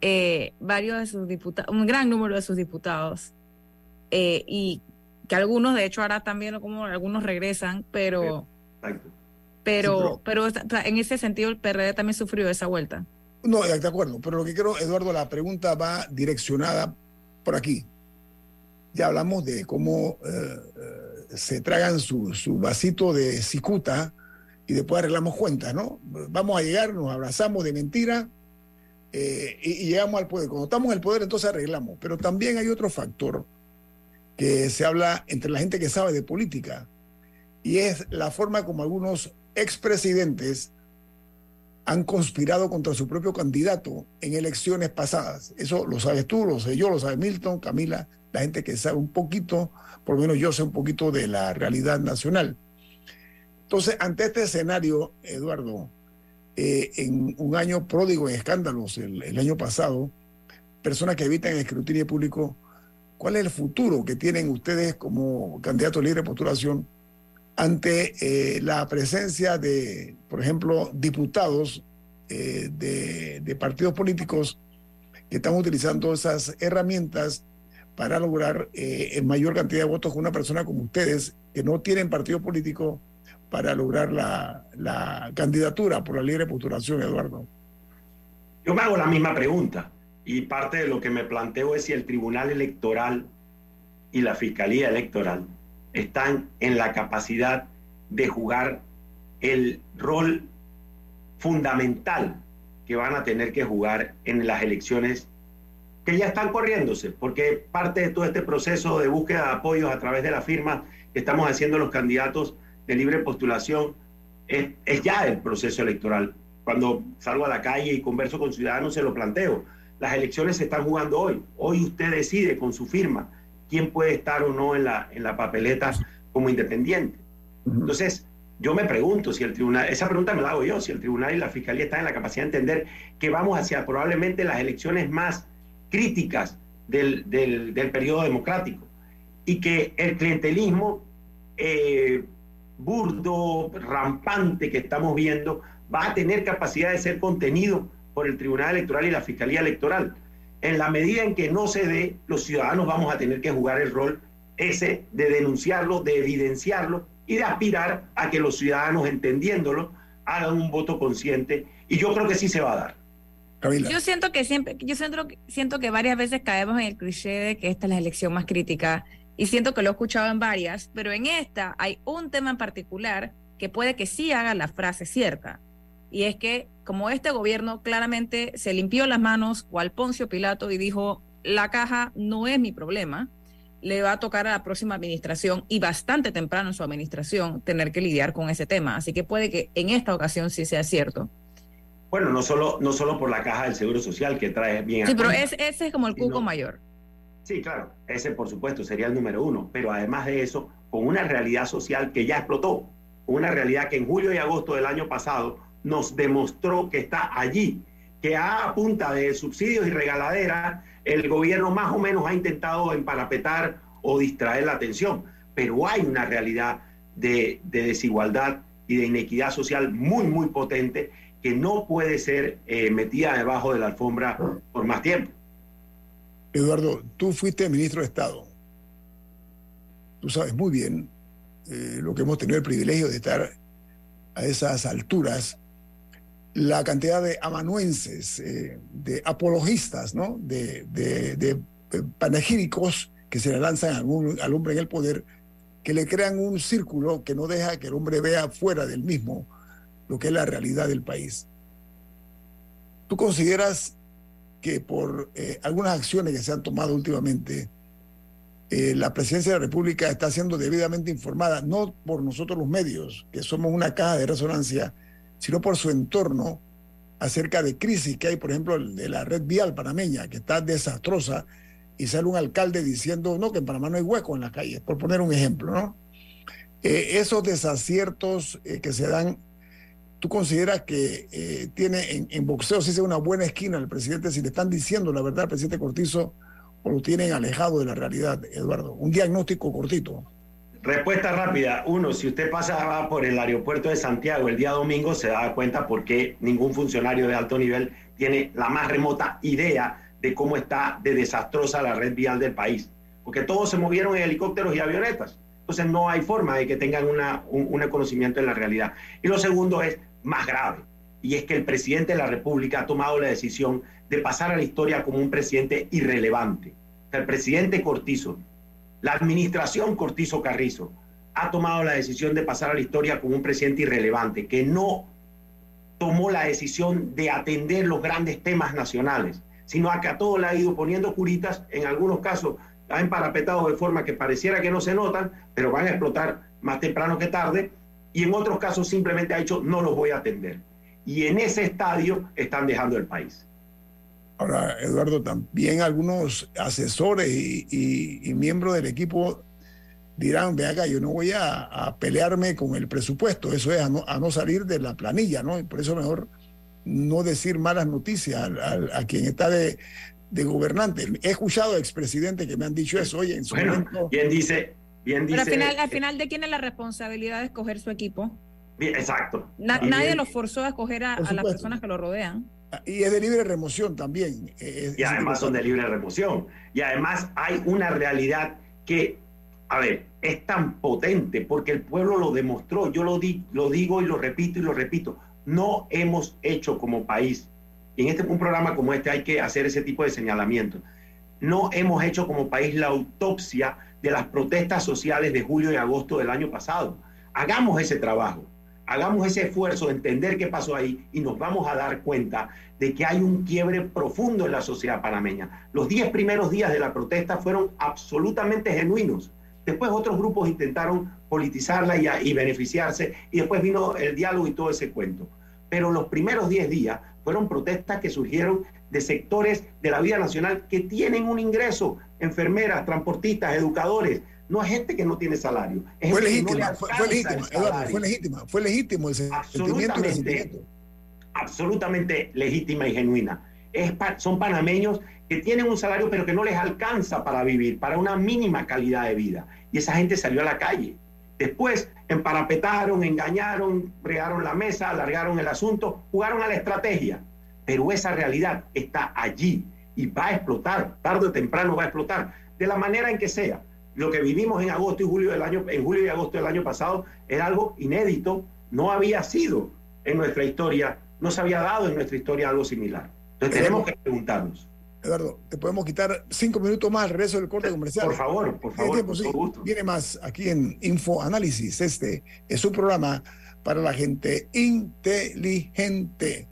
eh, varios de sus diputados, un gran número de sus diputados. Eh, y que algunos, de hecho, ahora también como algunos regresan, pero, pero, pero, en ese sentido el PRD también sufrió esa vuelta. No, de acuerdo, pero lo que quiero, Eduardo, la pregunta va direccionada por aquí. Ya hablamos de cómo eh, eh, se tragan su, su, vasito de cicuta y después arreglamos cuentas, ¿no? Vamos a llegar, nos abrazamos de mentira eh, y, y, llegamos al poder. Cuando estamos en el poder, entonces arreglamos. Pero también hay otro factor que se habla entre la gente que sabe de política, y es la forma como algunos expresidentes han conspirado contra su propio candidato en elecciones pasadas. Eso lo sabes tú, lo sé yo, lo sabe Milton, Camila, la gente que sabe un poquito, por lo menos yo sé un poquito de la realidad nacional. Entonces, ante este escenario, Eduardo, eh, en un año pródigo en escándalos, el, el año pasado, personas que evitan el escrutinio público ¿Cuál es el futuro que tienen ustedes como candidatos libre de postulación ante eh, la presencia de, por ejemplo, diputados eh, de, partidos políticos que están utilizando esas herramientas para lograr eh, en mayor cantidad de votos con una persona como ustedes, que no tienen partido político, para lograr la, candidatura por la libre postulación, Eduardo? Yo me hago la misma pregunta. Y parte de lo que me planteo es si el Tribunal Electoral y la Fiscalía Electoral están en la capacidad de jugar el rol fundamental que van a tener que jugar en las elecciones que ya están corriéndose, porque parte de todo este proceso de búsqueda de apoyos a través de la firma que estamos haciendo los candidatos de libre postulación es, es ya el proceso electoral. Cuando salgo a la calle y converso con ciudadanos se lo planteo las elecciones se están jugando hoy. Hoy usted decide con su firma quién puede estar o no en la, en la papeleta como independiente. Entonces, yo me pregunto si el tribunal, esa pregunta me la hago yo, si el tribunal y la fiscalía están en la capacidad de entender que vamos hacia probablemente las elecciones más críticas del, del, periodo democrático y que el clientelismo eh, burdo, rampante que estamos viendo va a tener capacidad de ser contenido por el Tribunal Electoral y la Fiscalía Electoral. En la medida en que no se dé, los ciudadanos vamos a tener que jugar el rol ese de denunciarlo, de evidenciarlo y de aspirar a que los ciudadanos, entendiéndolo, hagan un voto consciente. Y yo creo que sí se va a dar. Yo siento que siempre, yo siento, siento que varias veces caemos en el cliché de que esta es la elección más crítica y siento que lo he escuchado en varias, pero en esta hay un tema en particular que puede que sí haga la frase cierta y es que como este gobierno claramente se limpió las manos o al Poncio Pilato y dijo, la caja no es mi problema, le va a tocar a la próxima administración y bastante temprano en su administración tener que lidiar con ese tema. Así que puede que en esta ocasión sí sea cierto. Bueno, no solo, no solo por la caja del Seguro Social que trae bien. Sí, pero ese es como el cuco mayor. Sí, claro, ese por supuesto sería el número uno, pero además de eso, con una realidad social que ya explotó, una realidad que en julio y agosto del año pasado nos demostró que está allí, que a punta de subsidios y regaladeras el gobierno más o menos ha intentado emparapetar o distraer la atención, pero hay una realidad de, desigualdad y de inequidad social muy, muy potente que no puede ser eh, metida debajo de la alfombra por más tiempo. Eduardo, tú fuiste ministro de Estado. Tú sabes muy bien eh, lo que hemos tenido el privilegio de estar a esas alturas la cantidad de amanuenses, eh, de apologistas, ¿no? de, de, panegíricos que se le lanzan al hombre en el poder, que le crean un círculo que no deja que el hombre vea fuera del mismo lo que es la realidad del país. ¿Tú consideras que por eh, algunas acciones que se han tomado últimamente, eh, la presidencia de la República está siendo debidamente informada, no por nosotros los medios, que somos una caja de resonancia, sino por su entorno acerca de crisis que hay, por ejemplo, de la red vial panameña, que está desastrosa, y sale un alcalde diciendo, no, que en Panamá no hay hueco en las calles, por poner un ejemplo, ¿no? Eh, esos desaciertos eh, que se dan, ¿tú consideras que eh, tiene en, boxeo, si es una buena esquina el presidente, si le están diciendo la verdad al presidente Cortizo, o lo tienen alejado de la realidad, Eduardo? Un diagnóstico cortito. Respuesta rápida. Uno, si usted pasa por el aeropuerto de Santiago el día domingo, se da cuenta por qué ningún funcionario de alto nivel tiene la más remota idea de cómo está de desastrosa la red vial del país. Porque todos se movieron en helicópteros y avionetas. Entonces no hay forma de que tengan una, un, conocimiento de la realidad. Y lo segundo es más grave. Y es que el presidente de la República ha tomado la decisión de pasar a la historia como un presidente irrelevante. el presidente Cortizo la administración Cortizo Carrizo ha tomado la decisión de pasar a la historia como un presidente irrelevante, que no tomó la decisión de atender los grandes temas nacionales, sino a que a todo le ha ido poniendo curitas, en algunos casos ha emparapetado de forma que pareciera que no se notan, pero van a explotar más temprano que tarde, y en otros casos simplemente ha dicho no los voy a atender. Y en ese estadio están dejando el país. Ahora, Eduardo, también algunos asesores y, miembros del equipo dirán, ve acá, yo no voy a, pelearme con el presupuesto, eso es a no, salir de la planilla, ¿no? Y por eso mejor no decir malas noticias a, quien está de, gobernante. He escuchado a expresidentes que me han dicho eso, oye, en su momento... Bien dice, bien dice... Pero al final, al final, ¿de quién es la responsabilidad de escoger su equipo? exacto. nadie lo forzó a escoger a las personas que lo rodean. Y es de libre remoción también. y además son de libre remoción. Y además hay una realidad que, a ver, es tan potente porque el pueblo lo demostró. Yo lo, di, lo digo y lo repito y lo repito. No hemos hecho como país, y en este, un programa como este hay que hacer ese tipo de señalamientos. No hemos hecho como país la autopsia de las protestas sociales de julio y agosto del año pasado. Hagamos ese trabajo hagamos ese esfuerzo de entender qué pasó ahí y nos vamos a dar cuenta de que hay un quiebre profundo en la sociedad panameña. Los diez primeros días de la protesta fueron absolutamente genuinos. Después otros grupos intentaron politizarla y, beneficiarse y después vino el diálogo y todo ese cuento. Pero los primeros diez días fueron protestas que surgieron de sectores de la vida nacional que tienen un ingreso, enfermeras, transportistas, educadores, no es gente que no tiene salario. fue legítima, fue, legítima, Eduardo, fue legítima, fue legítimo ese absolutamente, absolutamente legítima y genuina. Es, son panameños que tienen un salario pero que no les alcanza para vivir, para una mínima calidad de vida. Y esa gente salió a la calle. Después emparapetaron, engañaron, regaron la mesa, alargaron el asunto, jugaron a la estrategia. Pero esa realidad está allí y va a explotar, tarde o temprano va a explotar, de la manera en que sea lo que vivimos en agosto y julio del año, en julio y agosto del año pasado era algo inédito, no había sido en nuestra historia, no se había dado en nuestra historia algo similar. Entonces tenemos que preguntarnos. Eduardo, te podemos quitar cinco minutos más al regreso del corte comercial. Por favor, por favor. gusto. Viene más aquí en Info Análisis. Este es un programa para la gente inteligente.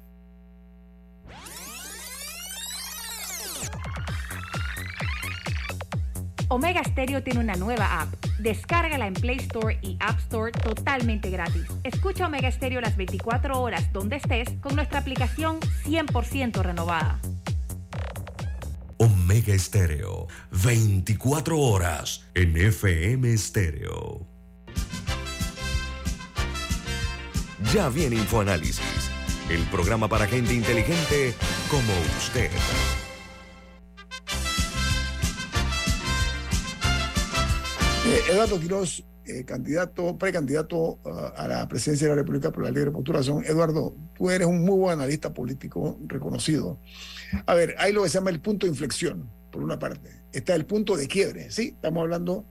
Omega Stereo tiene una nueva app. Descárgala en Play Store y App Store totalmente gratis. Escucha Omega Stereo las 24 horas donde estés con nuestra aplicación 100% renovada. Omega Estéreo, 24 horas en FM Estéreo. Ya viene InfoAnálisis, el programa para gente inteligente como usted. Eduardo Quiroz, eh, candidato, precandidato uh, a la presidencia de la República por la Libre Postulación. Eduardo, tú eres un muy buen analista político reconocido. A ver, hay lo que se llama el punto de inflexión, por una parte. Está el punto de quiebre, ¿sí? Estamos hablando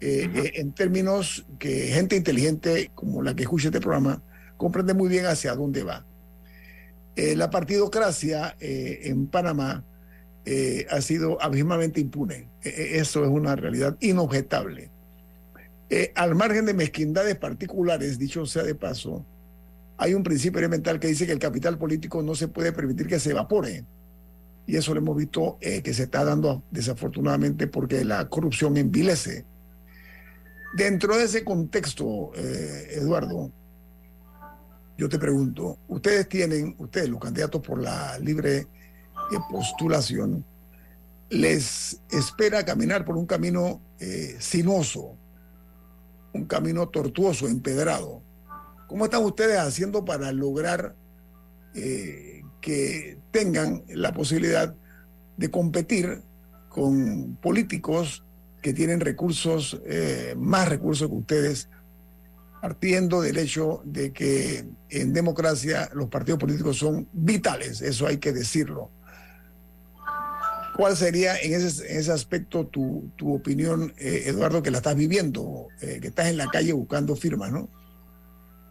eh, eh, en términos que gente inteligente como la que escucha este programa comprende muy bien hacia dónde va. Eh, la partidocracia eh, en Panamá eh, ha sido abismalmente impune. E- e- eso es una realidad inobjetable. Eh, al margen de mezquindades particulares, dicho sea de paso, hay un principio elemental que dice que el capital político no se puede permitir que se evapore. Y eso lo hemos visto eh, que se está dando desafortunadamente porque la corrupción envilece. Dentro de ese contexto, eh, Eduardo, yo te pregunto, ustedes tienen, ustedes los candidatos por la libre postulación, les espera caminar por un camino eh, sinuoso, un camino tortuoso, empedrado. ¿Cómo están ustedes haciendo para lograr eh, que tengan la posibilidad de competir con políticos que tienen recursos, eh, más recursos que ustedes, partiendo del hecho de que en democracia los partidos políticos son vitales, eso hay que decirlo. ¿Cuál sería en ese, aspecto tu, tu opinión, eh, Eduardo, que la estás viviendo, eh, que estás en la calle buscando firmas, ¿no?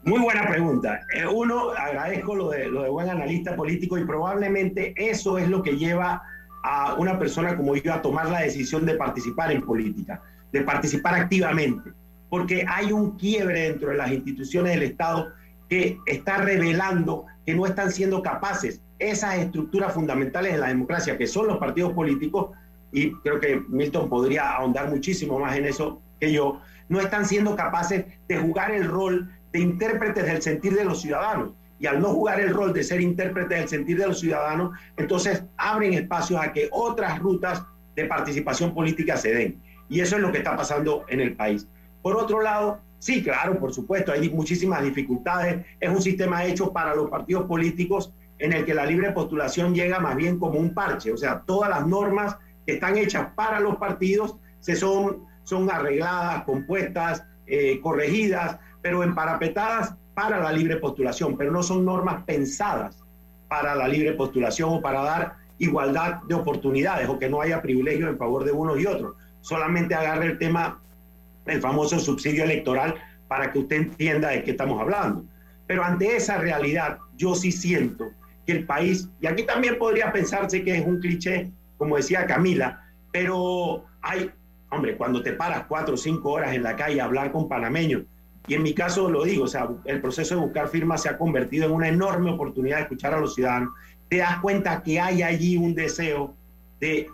Muy buena pregunta. Eh, uno, agradezco lo de, lo de buen analista político y probablemente eso es lo que lleva a una persona como yo a tomar la decisión de participar en política, de participar activamente, porque hay un quiebre dentro de las instituciones del Estado que está revelando que no están siendo capaces esas estructuras fundamentales de la democracia, que son los partidos políticos, y creo que Milton podría ahondar muchísimo más en eso que yo, no están siendo capaces de jugar el rol de intérpretes del sentir de los ciudadanos. Y al no jugar el rol de ser intérpretes del sentir de los ciudadanos, entonces abren espacios a que otras rutas de participación política se den. Y eso es lo que está pasando en el país. Por otro lado, sí, claro, por supuesto, hay muchísimas dificultades. Es un sistema hecho para los partidos políticos en el que la libre postulación llega más bien como un parche. O sea, todas las normas que están hechas para los partidos se son, son arregladas, compuestas, eh, corregidas, pero emparapetadas para la libre postulación, pero no son normas pensadas para la libre postulación o para dar igualdad de oportunidades o que no haya privilegios en favor de unos y otros. Solamente agarre el tema, el famoso subsidio electoral, para que usted entienda de qué estamos hablando. Pero ante esa realidad, yo sí siento el país, y aquí también podría pensarse que es un cliché, como decía Camila, pero hay, hombre, cuando te paras cuatro o cinco horas en la calle a hablar con panameños, y en mi caso lo digo, o sea, el proceso de buscar firmas se ha convertido en una enorme oportunidad de escuchar a los ciudadanos. Te das cuenta que hay allí un deseo de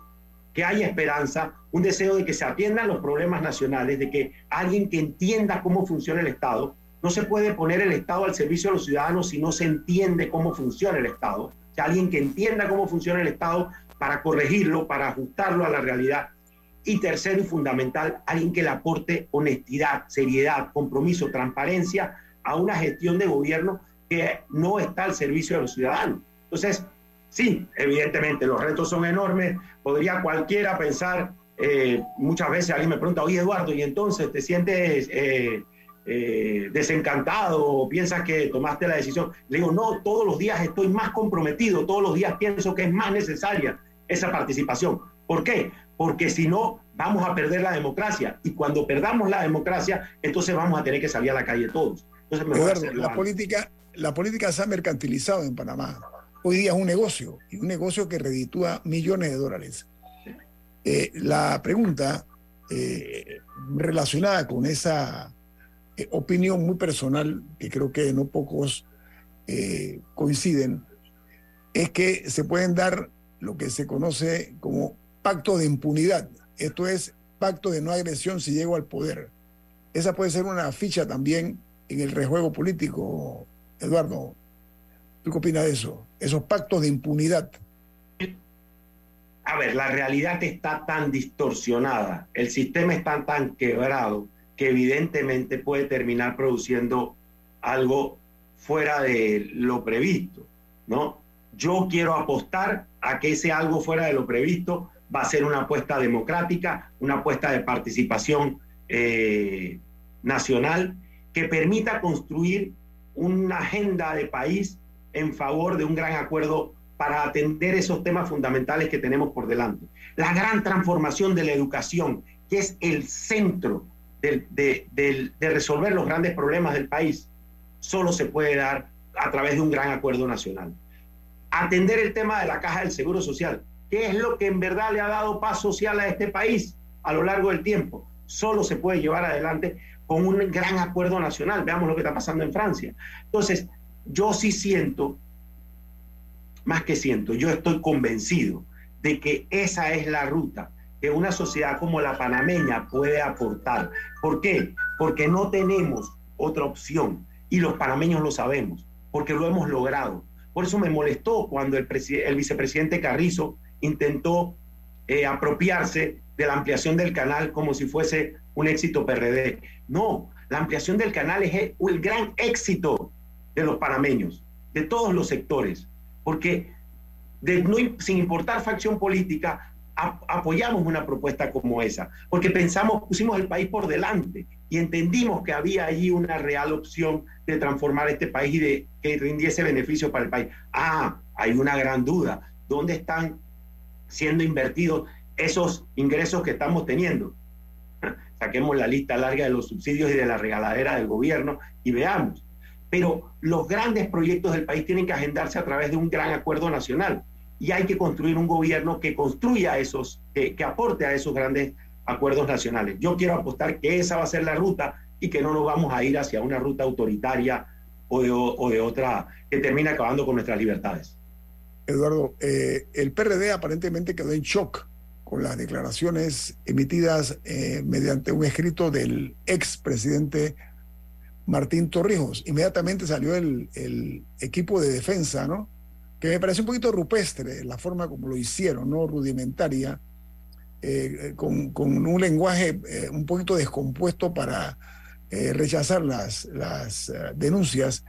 que haya esperanza, un deseo de que se atiendan los problemas nacionales, de que alguien que entienda cómo funciona el Estado, no se puede poner el Estado al servicio de los ciudadanos si no se entiende cómo funciona el Estado. Alguien que entienda cómo funciona el Estado para corregirlo, para ajustarlo a la realidad. Y tercero y fundamental, alguien que le aporte honestidad, seriedad, compromiso, transparencia a una gestión de gobierno que no está al servicio de los ciudadanos. Entonces, sí, evidentemente los retos son enormes. Podría cualquiera pensar, eh, muchas veces alguien me pregunta, oye Eduardo, ¿y entonces te sientes eh, eh, desencantado o piensas que tomaste la decisión? Le digo, no, todos los días estoy más comprometido, todos los días pienso que es más necesaria esa participación. ¿Por qué? Porque si no, vamos a perder la democracia. Y cuando perdamos la democracia, entonces vamos a tener que salir a la calle todos. Entonces, me Eduardo, la política, la política se ha mercantilizado en Panamá. Hoy día es un negocio, y un negocio que reditúa millones de dólares. Eh, la pregunta eh, relacionada con esa eh, opinión muy personal, que creo que no pocos coinciden, es que se pueden dar lo que se conoce como pacto de impunidad. Esto es pacto de no agresión si llego al poder. Esa puede ser una ficha también en el rejuego político, Eduardo. ¿Tú qué opinas de eso? Esos pactos de impunidad. A ver, la realidad está tan distorsionada, el sistema está tan quebrado que evidentemente puede terminar produciendo algo fuera de lo previsto, ¿no? Yo quiero apostar a que ese algo fuera de lo previsto va a ser una apuesta democrática, una apuesta de participación eh, nacional que permita construir una agenda de país en favor de un gran acuerdo para atender esos temas fundamentales que tenemos por delante. La gran transformación de la educación, que es el centro de, resolver los grandes problemas del país, solo se puede dar a través de un gran acuerdo nacional. Atender el tema de la caja del Seguro Social, que es lo que en verdad le ha dado paz social a este país a lo largo del tiempo, solo se puede llevar adelante con un gran acuerdo nacional. Veamos lo que está pasando en Francia. Entonces, yo sí siento, más que siento, yo estoy convencido de que esa es la ruta que una sociedad como la panameña puede aportar. ¿Por qué? Porque no tenemos otra opción y los panameños lo sabemos, porque lo hemos logrado. Por eso me molestó cuando el, vicepresidente Carrizo intentó eh, apropiarse de la ampliación del canal como si fuese un éxito PRD. No, la ampliación del canal es el, gran éxito de los panameños, de todos los sectores, porque sin importar facción política, apoyamos una propuesta como esa, porque pensamos, pusimos el país por delante y entendimos que había allí una real opción de transformar este país y de que rindiese beneficio para el país. Ah, hay una gran duda. ¿Dónde están siendo invertidos esos ingresos que estamos teniendo? Saquemos la lista larga de los subsidios y de la regaladera del gobierno y veamos. Pero los grandes proyectos del país tienen que agendarse a través de un gran acuerdo nacional y hay que construir un gobierno que construya esos, que, aporte a esos grandes acuerdos nacionales. Yo quiero apostar que esa va a ser la ruta y que no nos vamos a ir hacia una ruta autoritaria o de, otra que termine acabando con nuestras libertades. Eduardo, eh, el PRD aparentemente quedó en shock con las declaraciones emitidas eh, mediante un escrito del expresidente Martín Torrijos. Inmediatamente salió el, el, equipo de defensa, ¿no? Que me parece un poquito rupestre la forma como lo hicieron, ¿no? Rudimentaria, eh, con, con, un lenguaje un poquito descompuesto para rechazar las, las denuncias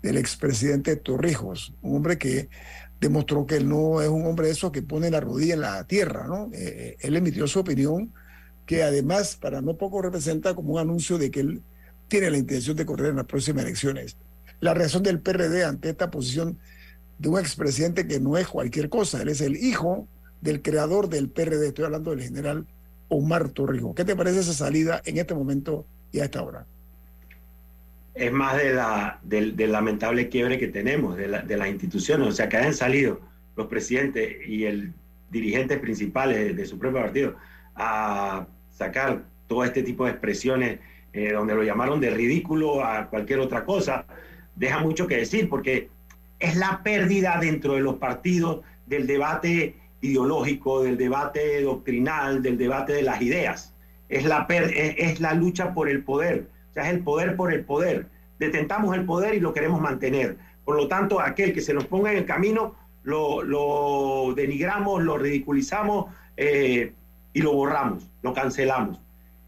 del expresidente Torrijos, un hombre que demostró que él no es un hombre de esos que pone la rodilla en la tierra, ¿no? Eh, eh, él emitió su opinión, que además para no poco representa como un anuncio de que él tiene la intención de correr en las próximas elecciones. La reacción del PRD ante esta posición de un expresidente que no es cualquier cosa, él es el hijo del creador del PRD, estoy hablando del general Omar Torrijos. ¿Qué te parece esa salida en este momento y a esta hora? es más de la, del, lamentable quiebre que tenemos de, la, de, las instituciones. O sea, que hayan salido los presidentes y el dirigentes principales de, su propio partido a sacar todo este tipo de expresiones eh, donde lo llamaron de ridículo a cualquier otra cosa, deja mucho que decir, porque es la pérdida dentro de los partidos del debate ideológico, del debate doctrinal, del debate de las ideas. Es la, es la lucha por el poder o sea, es el poder por el poder. Detentamos el poder y lo queremos mantener. Por lo tanto, aquel que se nos ponga en el camino, lo, denigramos, lo ridiculizamos eh, y lo borramos, lo cancelamos.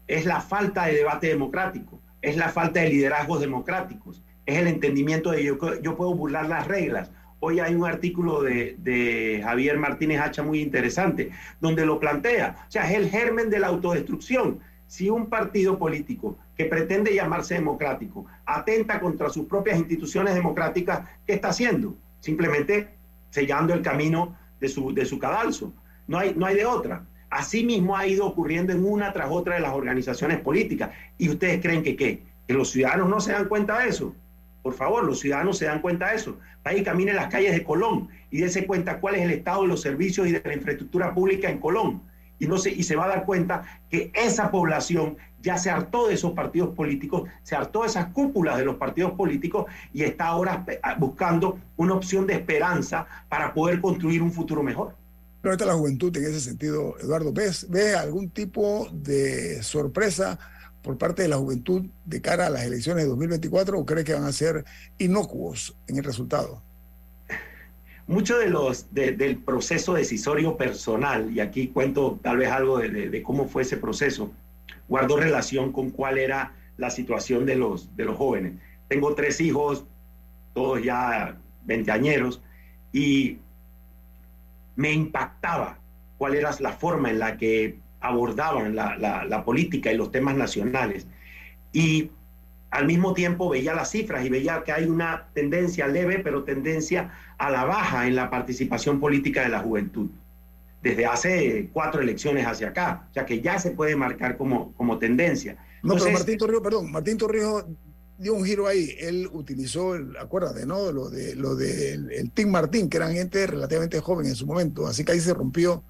Es la falta de debate democrático, es la falta de liderazgos democráticos, es el entendimiento de yo, yo puedo burlar las reglas. Hoy hay un artículo de, de, Javier Martínez Hacha muy interesante, donde lo plantea. O sea, es el germen de la autodestrucción. Si un partido político que pretende llamarse democrático, atenta contra sus propias instituciones democráticas, ¿qué está haciendo? Simplemente sellando el camino de su, de su cadalso. No hay, no hay de otra. Asimismo ha ido ocurriendo en una tras otra de las organizaciones políticas. ¿Y ustedes creen que qué? ¿Que los ciudadanos no se dan cuenta de eso? Por favor, los ciudadanos se dan cuenta de eso. Vaya y camine las calles de Colón y dése cuenta cuál es el estado de los servicios y de la infraestructura pública en Colón. Y, no se, y se va a dar cuenta que esa población ya se hartó de esos partidos políticos, se hartó de esas cúpulas de los partidos políticos y está ahora buscando una opción de esperanza para poder construir un futuro mejor. ¿Dónde está la juventud en ese sentido, Eduardo? ¿Ves, ¿Ves algún tipo de sorpresa por parte de la juventud de cara a las elecciones de 2024 o crees que van a ser inocuos en el resultado? Mucho de los, del proceso decisorio personal, y aquí cuento tal vez algo de, de, cómo fue ese proceso, guardó relación con cuál era la situación de los, de los jóvenes. Tengo tres hijos, todos ya veinteañeros, y me impactaba cuál era la forma en la que abordaban la, política y los temas nacionales. Y al mismo tiempo veía las cifras y veía que hay una tendencia leve, pero tendencia a la baja en la participación política de la juventud, desde hace cuatro elecciones hacia acá, o sea que ya se puede marcar como, como tendencia. No, pero Martín Torrijos, perdón, Martín Torrijos dio un giro ahí. Él utilizó, acuérdate, ¿no? Lo de lo de el, Team Martín, que eran gente relativamente joven en su momento. Así que ahí se rompió.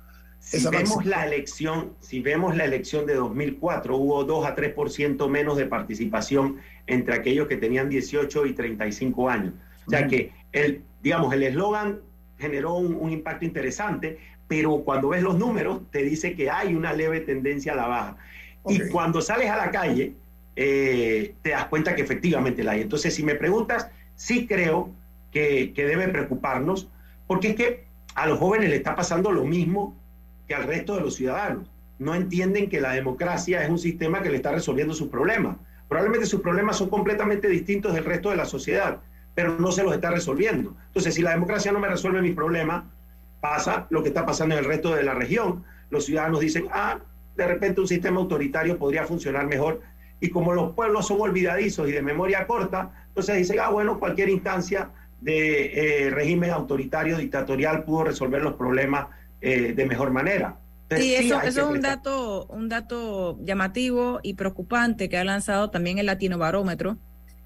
Si vemos la elección, si vemos la elección de 2004, hubo 2 a 3% menos de participación entre aquellos que tenían 18 y 35 años. O sea que el, digamos, el eslogan generó un, impacto interesante, pero cuando ves los números te dice que hay una leve tendencia a la baja. Y cuando sales a la calle, eh, te das cuenta que efectivamente la hay. Entonces, si me preguntas, sí creo que, debe preocuparnos, porque es que a los jóvenes le está pasando lo mismo que al resto de los ciudadanos. No entienden que la democracia es un sistema que le está resolviendo sus problemas. Probablemente sus problemas son completamente distintos del resto de la sociedad, pero no se los está resolviendo. Entonces, si la democracia no me resuelve mis problemas, pasa lo que está pasando en el resto de la región. Los ciudadanos dicen, ah, de repente un sistema autoritario podría funcionar mejor y como los pueblos son olvidadizos y de memoria corta, entonces dicen, ah, bueno, cualquier instancia de eh, régimen autoritario, dictatorial, pudo resolver los problemas eh, de mejor manera. sí, eso, es un dato, un dato llamativo y preocupante que ha lanzado también el Latino Barómetro.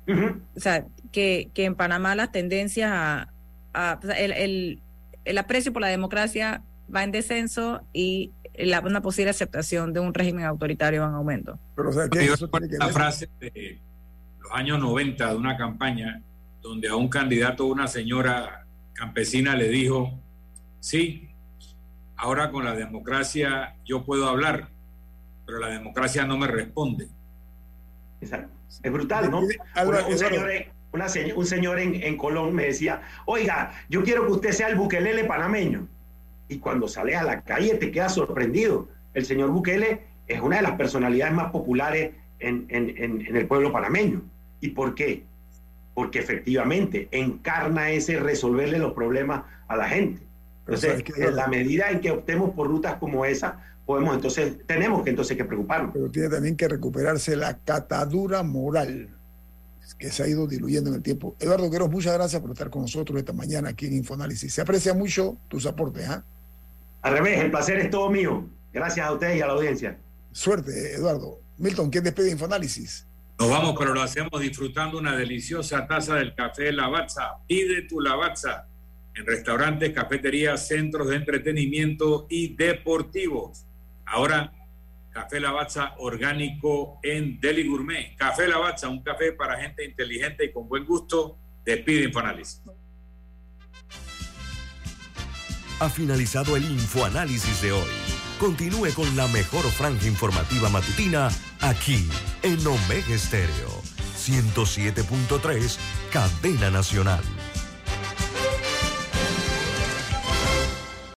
O sea, que, que en Panamá las tendencias a, el, el, el aprecio por la democracia va en descenso y la, una posible aceptación de un régimen autoritario en aumento. Pero, o sea, ¿qué una frase de los años 90 de una campaña donde a un candidato, una señora campesina le dijo, sí, ahora con la democracia yo puedo hablar, pero la democracia no me responde. Exacto. Es brutal, ¿no? un señor, un señor en, en Colón me decía, oiga, yo quiero que usted sea el buquelele panameño y cuando sales a la calle te quedas sorprendido. El señor Bukele es una de las personalidades más populares en, el pueblo panameño. ¿Y por qué? Porque efectivamente encarna ese resolverle los problemas a la gente. Entonces, en la medida en que optemos por rutas como esa, podemos entonces, tenemos que entonces que preocuparnos. Pero tiene también que recuperarse la catadura moral que se ha ido diluyendo en el tiempo. Eduardo Queros, muchas gracias por estar con nosotros esta mañana aquí en Infoanálisis. Se aprecia mucho tus aportes. ¿ah? Al revés, el placer es todo mío. Gracias a ustedes y a la audiencia. Suerte, Eduardo. Milton, ¿quién despide Infoanálisis? Nos vamos, pero lo hacemos disfrutando una deliciosa taza del café Lavazza. Pide tu Lavazza en restaurantes, cafeterías, centros de entretenimiento y deportivos. Ahora, Café Lavazza orgánico en Deli Gourmet. Café Lavazza, un café para gente inteligente y con buen gusto. Despide Infoanálisis. Ha finalizado el infoanálisis de hoy. Continúe con la mejor franja informativa matutina aquí en Omega Estéreo 107.3, Cadena Nacional.